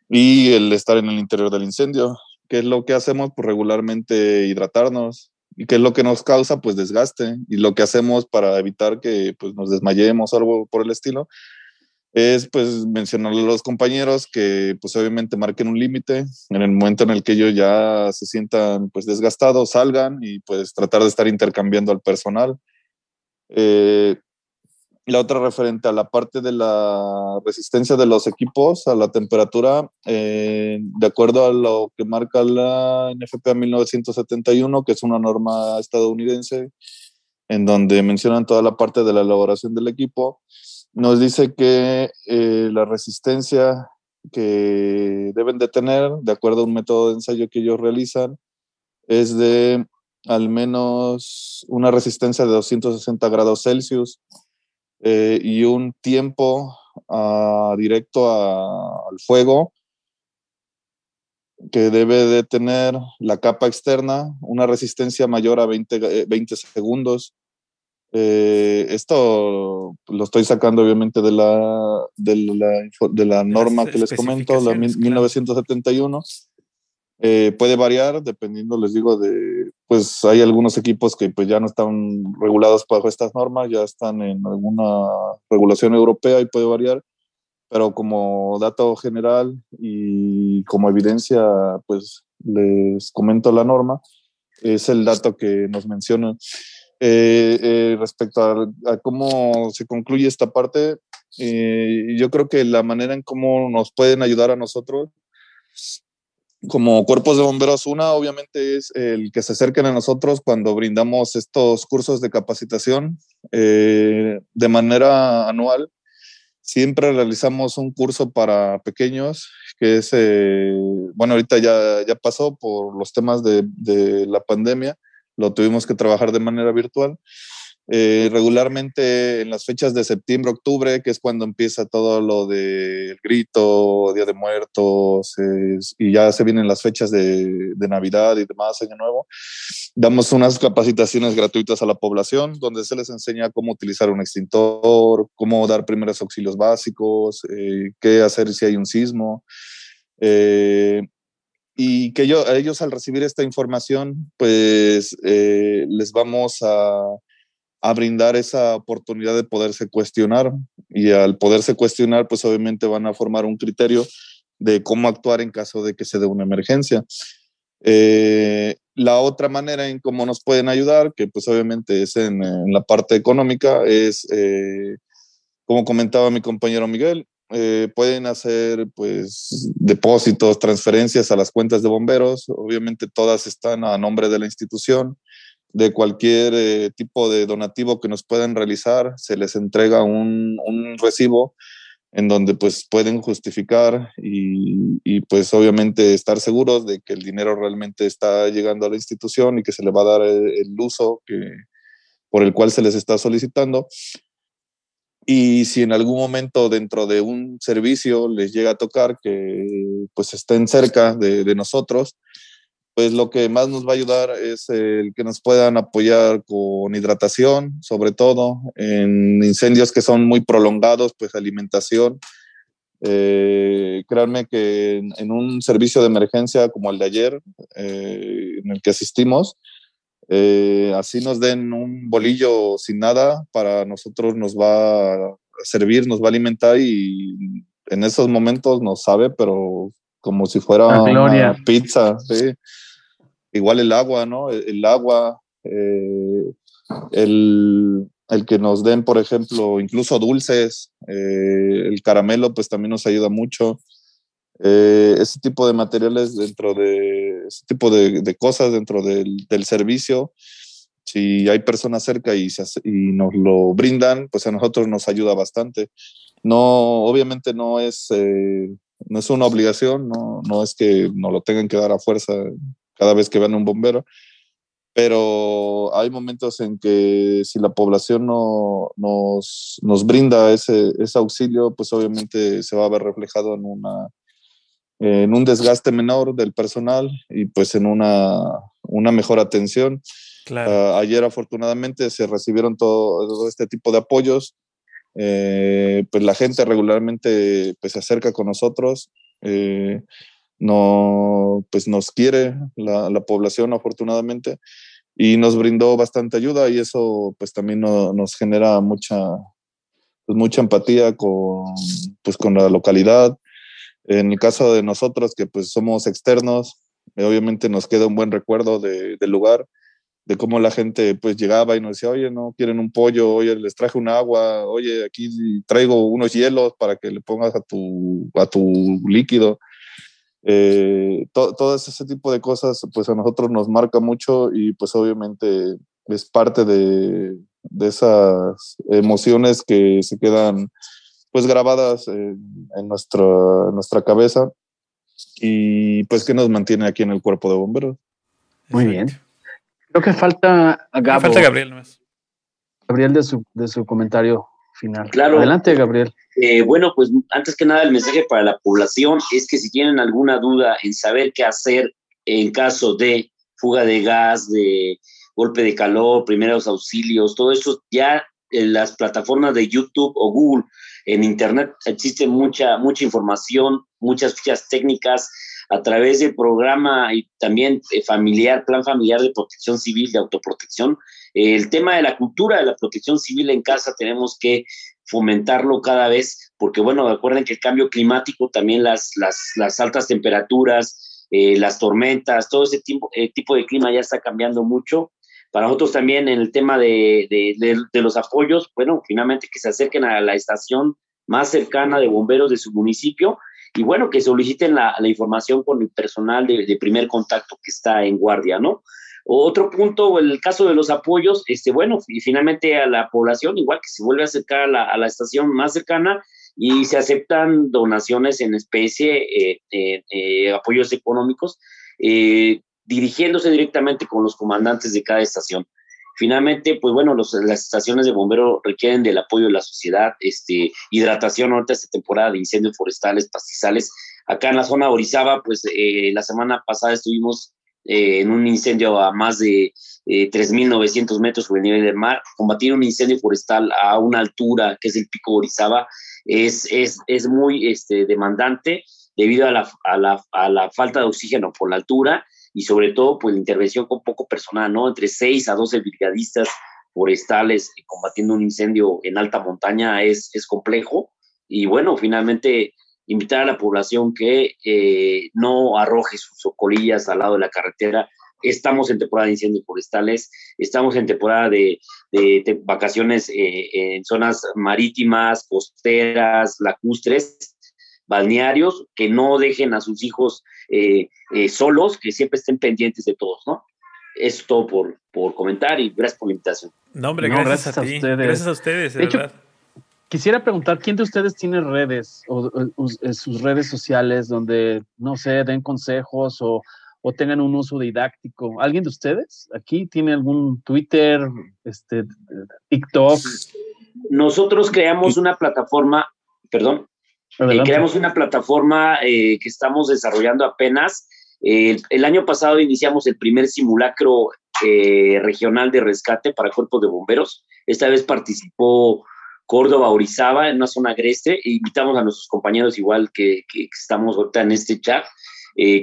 y el estar en el interior del incendio. ¿Qué es lo que hacemos? Pues regularmente hidratarnos. ¿Y qué es lo que nos causa? Pues desgaste. Y lo que hacemos para evitar que pues, nos desmayemos o algo por el estilo, es pues mencionarle a los compañeros que pues obviamente marquen un límite en el momento en el que ellos ya se sientan pues desgastados, salgan y pues tratar de estar intercambiando al personal. Eh, la otra referente a la parte de la resistencia de los equipos a la temperatura, eh, de acuerdo a lo que marca la NFPA 1971, que es una norma estadounidense, en donde mencionan toda la parte de la elaboración del equipo, nos dice que eh, la resistencia que deben de tener, de acuerdo a un método de ensayo que ellos realizan, es de al menos una resistencia de 260 grados Celsius eh, y un tiempo ah, directo al fuego que debe de tener la capa externa una resistencia mayor a 20, 20 eh, segundos eh, esto lo estoy sacando obviamente de la, de la, de la norma que les comento, la 1971. Eh, puede variar dependiendo, les digo, de pues hay algunos equipos que pues ya no están regulados bajo estas normas, ya están en alguna regulación europea y puede variar, pero como dato general y como evidencia, pues les comento la norma, es el dato que nos menciona. Eh, eh, respecto a, cómo se concluye esta parte, eh, yo creo que la manera en cómo nos pueden ayudar a nosotros como cuerpos de bomberos, una obviamente es el que se acerquen a nosotros cuando brindamos estos cursos de capacitación de manera anual. Siempre realizamos un curso para pequeños, que es, bueno, ahorita ya, ya pasó por los temas de, de la pandemia, lo tuvimos que trabajar de manera virtual. Eh, regularmente en las fechas de septiembre, octubre, que es cuando empieza todo lo del grito, Día de Muertos, y ya se vienen las fechas de, de, Navidad y demás, Año Nuevo, damos unas capacitaciones gratuitas a la población donde se les enseña cómo utilizar un extintor, cómo dar primeros auxilios básicos, eh, qué hacer si hay un sismo. Eh, y que yo, ellos al recibir esta información, pues eh, les vamos a, a, brindar esa oportunidad de poderse cuestionar y al poderse cuestionar, pues obviamente van a formar un criterio de cómo actuar en caso de que se dé una emergencia. Eh, la otra manera en cómo nos pueden ayudar, que pues obviamente es en, en la parte económica, es, eh, como comentaba mi compañero Miguel, eh, pueden hacer pues depósitos, transferencias a las cuentas de bomberos. Obviamente todas están a nombre de la institución. De cualquier eh, tipo de donativo que nos puedan realizar, se les entrega un, recibo en donde pues pueden justificar y, pues obviamente estar seguros de que el dinero realmente está llegando a la institución y que se le va a dar el, el uso que, por el cual se les está solicitando. Y si en algún momento dentro de un servicio les llega a tocar que pues estén cerca de, de, nosotros, pues lo que más nos va a ayudar es el que nos puedan apoyar con hidratación, sobre todo en incendios que son muy prolongados, pues alimentación. Eh, créanme que en, en, un servicio de emergencia como el de ayer, eh, en el que asistimos, eh, así nos den un bolillo sin nada, para nosotros nos va a servir, nos va a alimentar y en esos momentos nos sabe, pero como si fuera una pizza. ¿sí? Igual el agua, ¿no? El, el agua, eh, el, el, que nos den, por ejemplo, incluso dulces, eh, el caramelo, pues también nos ayuda mucho. Ese tipo de materiales dentro de ese tipo de, de cosas dentro del, del, servicio. Si hay personas cerca y, se, y, nos lo brindan pues a nosotros nos ayuda bastante. No obviamente no es eh, no es una obligación no, no es que nos lo tengan que dar a fuerza cada vez que vean un bombero pero hay momentos en que si la población no nos, nos brinda ese, ese auxilio pues obviamente se va a ver reflejado en una en un desgaste menor del personal y pues en una, una mejor atención. Claro. Uh, ayer afortunadamente se recibieron todo, todo este tipo de apoyos. Eh, pues la gente regularmente pues, se acerca con nosotros, eh, no, pues nos quiere la, la, población afortunadamente y nos brindó bastante ayuda y eso pues también no, nos genera mucha, pues, mucha empatía con, pues, con la localidad, en el caso de nosotros, que pues somos externos, eh, obviamente nos queda un buen recuerdo de, del lugar, de cómo la gente pues llegaba y nos decía, oye, no quieren un pollo, oye, les traje un agua, oye, aquí traigo unos hielos para que le pongas a tu, a tu líquido. Eh, to, todo ese tipo de cosas pues a nosotros nos marca mucho y pues obviamente es parte de, de esas emociones que se quedan pues grabadas en, en, nuestro, en nuestra cabeza y pues que nos mantiene aquí en el cuerpo de bomberos. Muy bien. Creo que falta a Gabo. Falta Gabriel más. Gabriel de su, de su comentario final. Claro. Adelante, Gabriel. Eh, bueno, pues antes que nada el mensaje para la población es que si tienen alguna duda en saber qué hacer en caso de fuga de gas, de golpe de calor, primeros auxilios, todo eso ya en las plataformas de YouTube o Google, en Internet, existe mucha, mucha información, muchas fichas técnicas a través del programa y también eh, familiar, plan familiar de protección civil, de autoprotección. el tema de la cultura de la protección civil en casa tenemos que fomentarlo cada vez, porque bueno, recuerden que el cambio climático, también las, las, las altas temperaturas, eh, las tormentas, todo ese tipo, eh, tipo de clima ya está cambiando mucho para nosotros también en el tema de, de, los apoyos, bueno, finalmente que se acerquen a la estación más cercana de bomberos de su municipio y bueno, que soliciten la, información con el personal de, primer contacto que está en guardia, ¿no? Otro punto, el caso de los apoyos, este, bueno, y finalmente a la población, igual que se vuelve a acercar a la, a la estación más cercana y se aceptan donaciones en especie, eh, eh, eh apoyos económicos, eh, dirigiéndose directamente con los comandantes de cada estación. Finalmente, pues bueno, las estaciones de bombero requieren del apoyo de la sociedad, este, hidratación ahorita esta temporada de incendios forestales, pastizales. Acá en la zona de Orizaba, pues eh, la semana pasada estuvimos eh, en un incendio a más de eh, 3.900 metros sobre el nivel del mar. Combatir un incendio forestal a una altura que es el pico de Orizaba es, es, es muy este, demandante debido a la, a, la, a la falta de oxígeno por la altura y sobre todo pues la intervención con poco personal, ¿no? Entre 6 a 12 brigadistas forestales combatiendo un incendio en alta montaña es, es complejo y bueno, finalmente invitar a la población que eh, no arroje sus colillas al lado de la carretera. Estamos en temporada de incendios forestales, estamos en temporada de, de, vacaciones eh, en zonas marítimas, costeras, lacustres, balnearios, que no dejen a sus hijos eh, eh, solos, que siempre estén pendientes de todos, ¿no? Es todo por, por comentar y gracias por la invitación. No, hombre, gracias, a, ti. Ustedes. Gracias a ustedes, de, Hecho, quisiera preguntar, ¿quién de ustedes tiene redes o, sus redes sociales donde, no sé, den consejos o, o, tengan un uso didáctico? ¿Alguien de ustedes aquí tiene algún Twitter, este, TikTok? Nosotros creamos una plataforma, perdón, eh, creamos una plataforma eh, que estamos desarrollando apenas. Eh, el año pasado iniciamos el primer simulacro regional de rescate para cuerpos de bomberos. Esta vez participó Córdoba, Orizaba, en una zona agreste. E invitamos a nuestros compañeros, igual que, que estamos ahorita en este chat.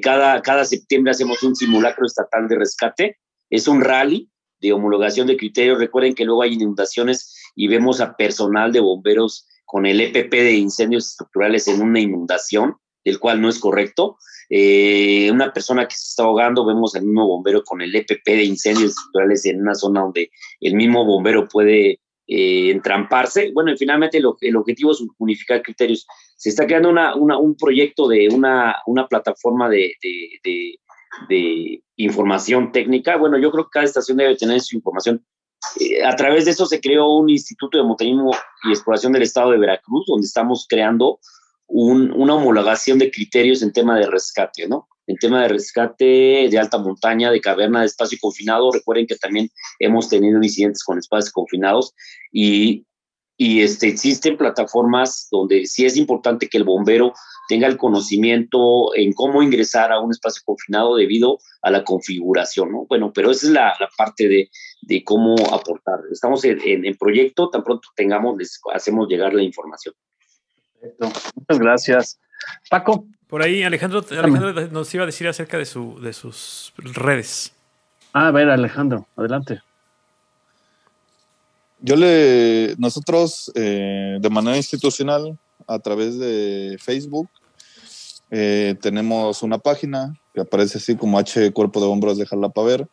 cada, cada septiembre hacemos un simulacro estatal de rescate. Es un rally de homologación de criterios. Recuerden que luego hay inundaciones y vemos a personal de bomberos con el EPP de incendios estructurales en una inundación, el cual no es correcto. Eh, una persona que se está ahogando, vemos al mismo bombero con el EPP de incendios estructurales en una zona donde el mismo bombero puede eh, entramparse. Bueno, y finalmente el objetivo es unificar criterios. Se está creando un proyecto de una, plataforma de, de, información técnica. Bueno, yo creo que cada estación debe tener su información eh, a través de eso se creó un Instituto de Montañismo y Exploración del Estado de Veracruz, donde estamos creando una homologación de criterios en tema de rescate, ¿no? En tema de rescate de alta montaña, de caverna, de espacio confinado. Recuerden que también hemos tenido incidentes con espacios confinados y, y este, existen plataformas donde sí es importante que el bombero tenga el conocimiento en cómo ingresar a un espacio confinado debido a la configuración, ¿no? Bueno, pero esa es la, la parte de, de, cómo aportar. Estamos en, en, proyecto, tan pronto tengamos, les hacemos llegar la información. Perfecto. Muchas gracias. Paco. Por ahí Alejandro, Alejandro nos iba a decir acerca de, su, de sus redes. Ah, a ver, Alejandro, adelante. Yo le, nosotros eh, de manera institucional a través de Facebook. Eh, tenemos una página que aparece así como H Cuerpo de Hombros de Jalapa Ver.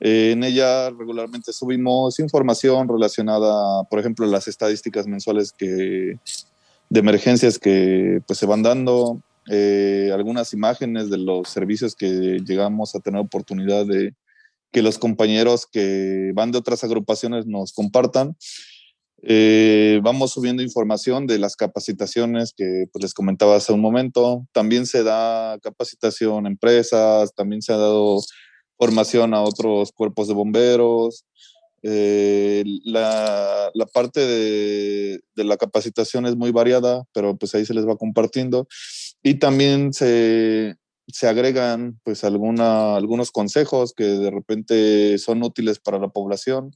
Eh, en ella regularmente subimos información relacionada, por ejemplo, las estadísticas mensuales que, de emergencias que pues, se van dando, algunas imágenes de los servicios que llegamos a tener oportunidad de que los compañeros que van de otras agrupaciones nos compartan. Eh, vamos subiendo información de las capacitaciones que pues, les comentaba hace un momento. También se da capacitación a empresas, también se ha dado formación a otros cuerpos de bomberos. Eh, la, la, parte de, de, la capacitación es muy variada, pero pues ahí se les va compartiendo. Y también se, se agregan pues alguna, algunos consejos que de repente son útiles para la población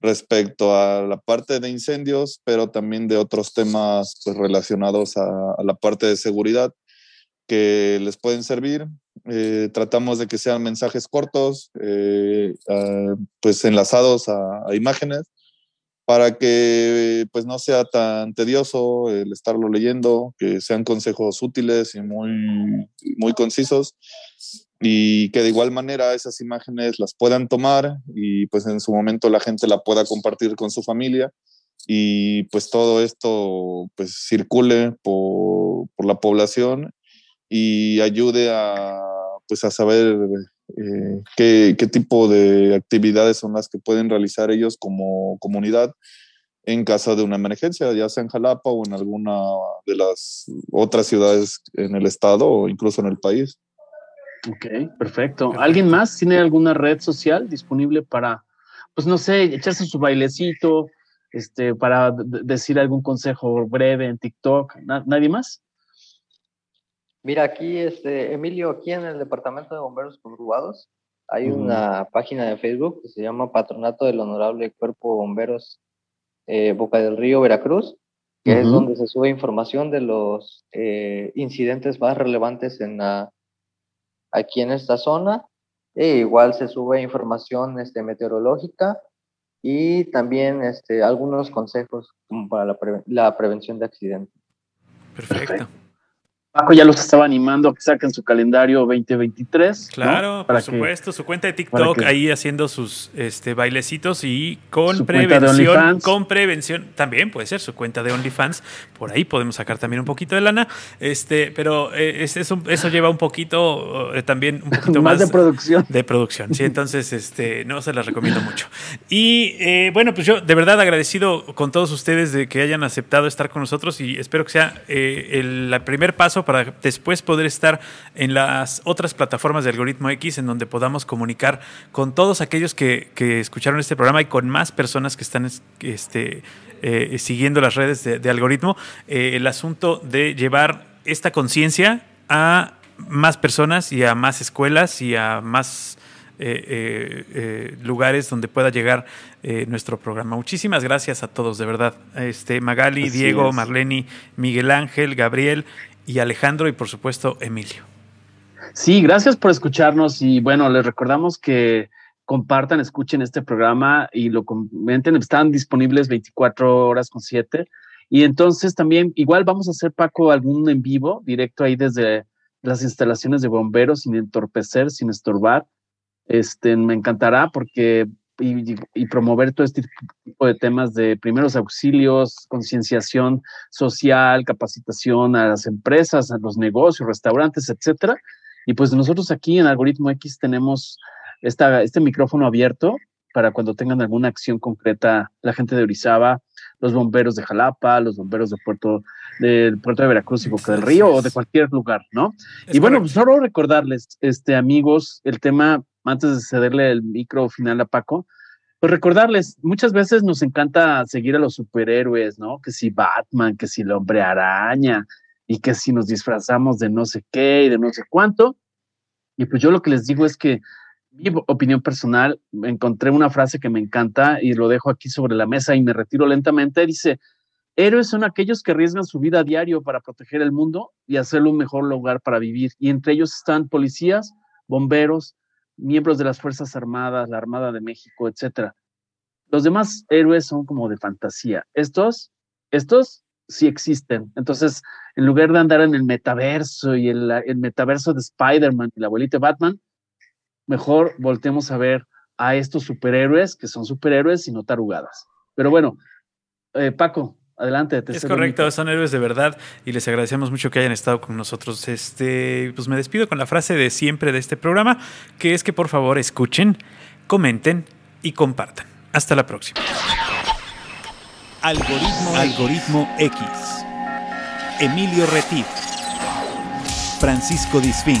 respecto a la parte de incendios, pero también de otros temas pues, relacionados a, la parte de seguridad que les pueden servir. Eh, tratamos de que sean mensajes cortos, eh, pues enlazados a, imágenes, para que pues no sea tan tedioso el estarlo leyendo, que sean consejos útiles y muy, muy concisos y que de igual manera esas imágenes las puedan tomar y pues en su momento la gente la pueda compartir con su familia y pues todo esto pues circule por, por la población y ayude a pues a saber eh, qué, qué, tipo de actividades son las que pueden realizar ellos como comunidad en caso de una emergencia, ya sea en Jalapa o en alguna de las otras ciudades en el estado o incluso en el país. Ok, perfecto. ¿Alguien más tiene alguna red social disponible para, pues no sé, echarse su bailecito, este, para decir algún consejo breve en TikTok? ¿Nadie más? Mira, aquí, este, Emilio, aquí en el Departamento de Bomberos Conurbados hay una página de Facebook que se llama Patronato del Honorable Cuerpo de Bomberos eh, Boca del Río, Veracruz, que es donde se sube información de los eh, incidentes más relevantes en la aquí en esta zona. E igual se sube información este, meteorológica y también este, algunos consejos como para la, la prevención de accidentes. Perfecto. Paco ya los estaba animando a que saquen su calendario 2023. Claro, por supuesto, su cuenta de TikTok ahí haciendo sus este, bailecitos y con prevención. Con prevención, también puede ser su cuenta de OnlyFans. Por ahí podemos sacar también un poquito de lana. Este, pero eh, eso, eso, lleva un poquito, eh, también un poquito más, de producción. De producción, sí. Entonces, este, no se las recomiendo mucho. Y eh, bueno, pues yo de verdad agradecido con todos ustedes de que hayan aceptado estar con nosotros y espero que sea el primer paso para después poder estar en las otras plataformas de Algoritmo X en donde podamos comunicar con todos aquellos que, escucharon este programa y con más personas que están este, eh, siguiendo las redes de, Algoritmo, eh, el asunto de llevar esta conciencia a más personas y a más escuelas y a más eh, lugares donde pueda llegar nuestro programa. Muchísimas gracias a todos, de verdad. Este, Magali, Diego, Marleni, Miguel Ángel, Gabriel y Alejandro y por supuesto Emilio. Sí, gracias por escucharnos y bueno, les recordamos que compartan, escuchen este programa y lo comenten. Están disponibles 24 horas con 7. Y entonces también, igual vamos a hacer, Paco, algún en vivo, directo ahí desde las instalaciones de bomberos, sin entorpecer, sin estorbar. Este, me encantará porque y, promover todo este tipo de temas de primeros auxilios, concienciación social, capacitación a las empresas, a los negocios, restaurantes, etcétera. Y pues nosotros aquí en Algoritmo X tenemos esta, este micrófono abierto para cuando tengan alguna acción concreta, la gente de Orizaba, los bomberos de Jalapa, los bomberos de Puerto, del puerto de Veracruz y Boca del Río o de cualquier lugar, ¿no? y bueno, pues solo recordarles, este, amigos, el tema antes de cederle el micro final a Paco, pues recordarles, muchas veces nos encanta seguir a los superhéroes, ¿no? Que si Batman, que si el hombre araña, y que si nos disfrazamos de no sé qué y de no sé cuánto. Y pues yo lo que les digo es que mi opinión personal, encontré una frase que me encanta y lo dejo aquí sobre la mesa y me retiro lentamente. Dice, héroes son aquellos que arriesgan su vida a diario para proteger el mundo y hacerlo un mejor lugar para vivir. Y entre ellos están policías, bomberos, miembros de las Fuerzas Armadas, la Armada de México, etcétera. Los demás héroes son como de fantasía. Estos, estos sí existen. Entonces, en lugar de andar en el metaverso y el, el metaverso de Spider-Man y la abuelita Batman, mejor volteemos a ver a estos superhéroes que son superhéroes y no tarugadas. Pero bueno, eh, Paco, Adelante. es correcto, son héroes de verdad y les agradecemos mucho que hayan estado con nosotros. Este, pues me despido con la frase de siempre de este programa, que es que por favor escuchen, comenten y compartan. Hasta la próxima. Algoritmo, Algoritmo X. Emilio Retif. Francisco Disfín.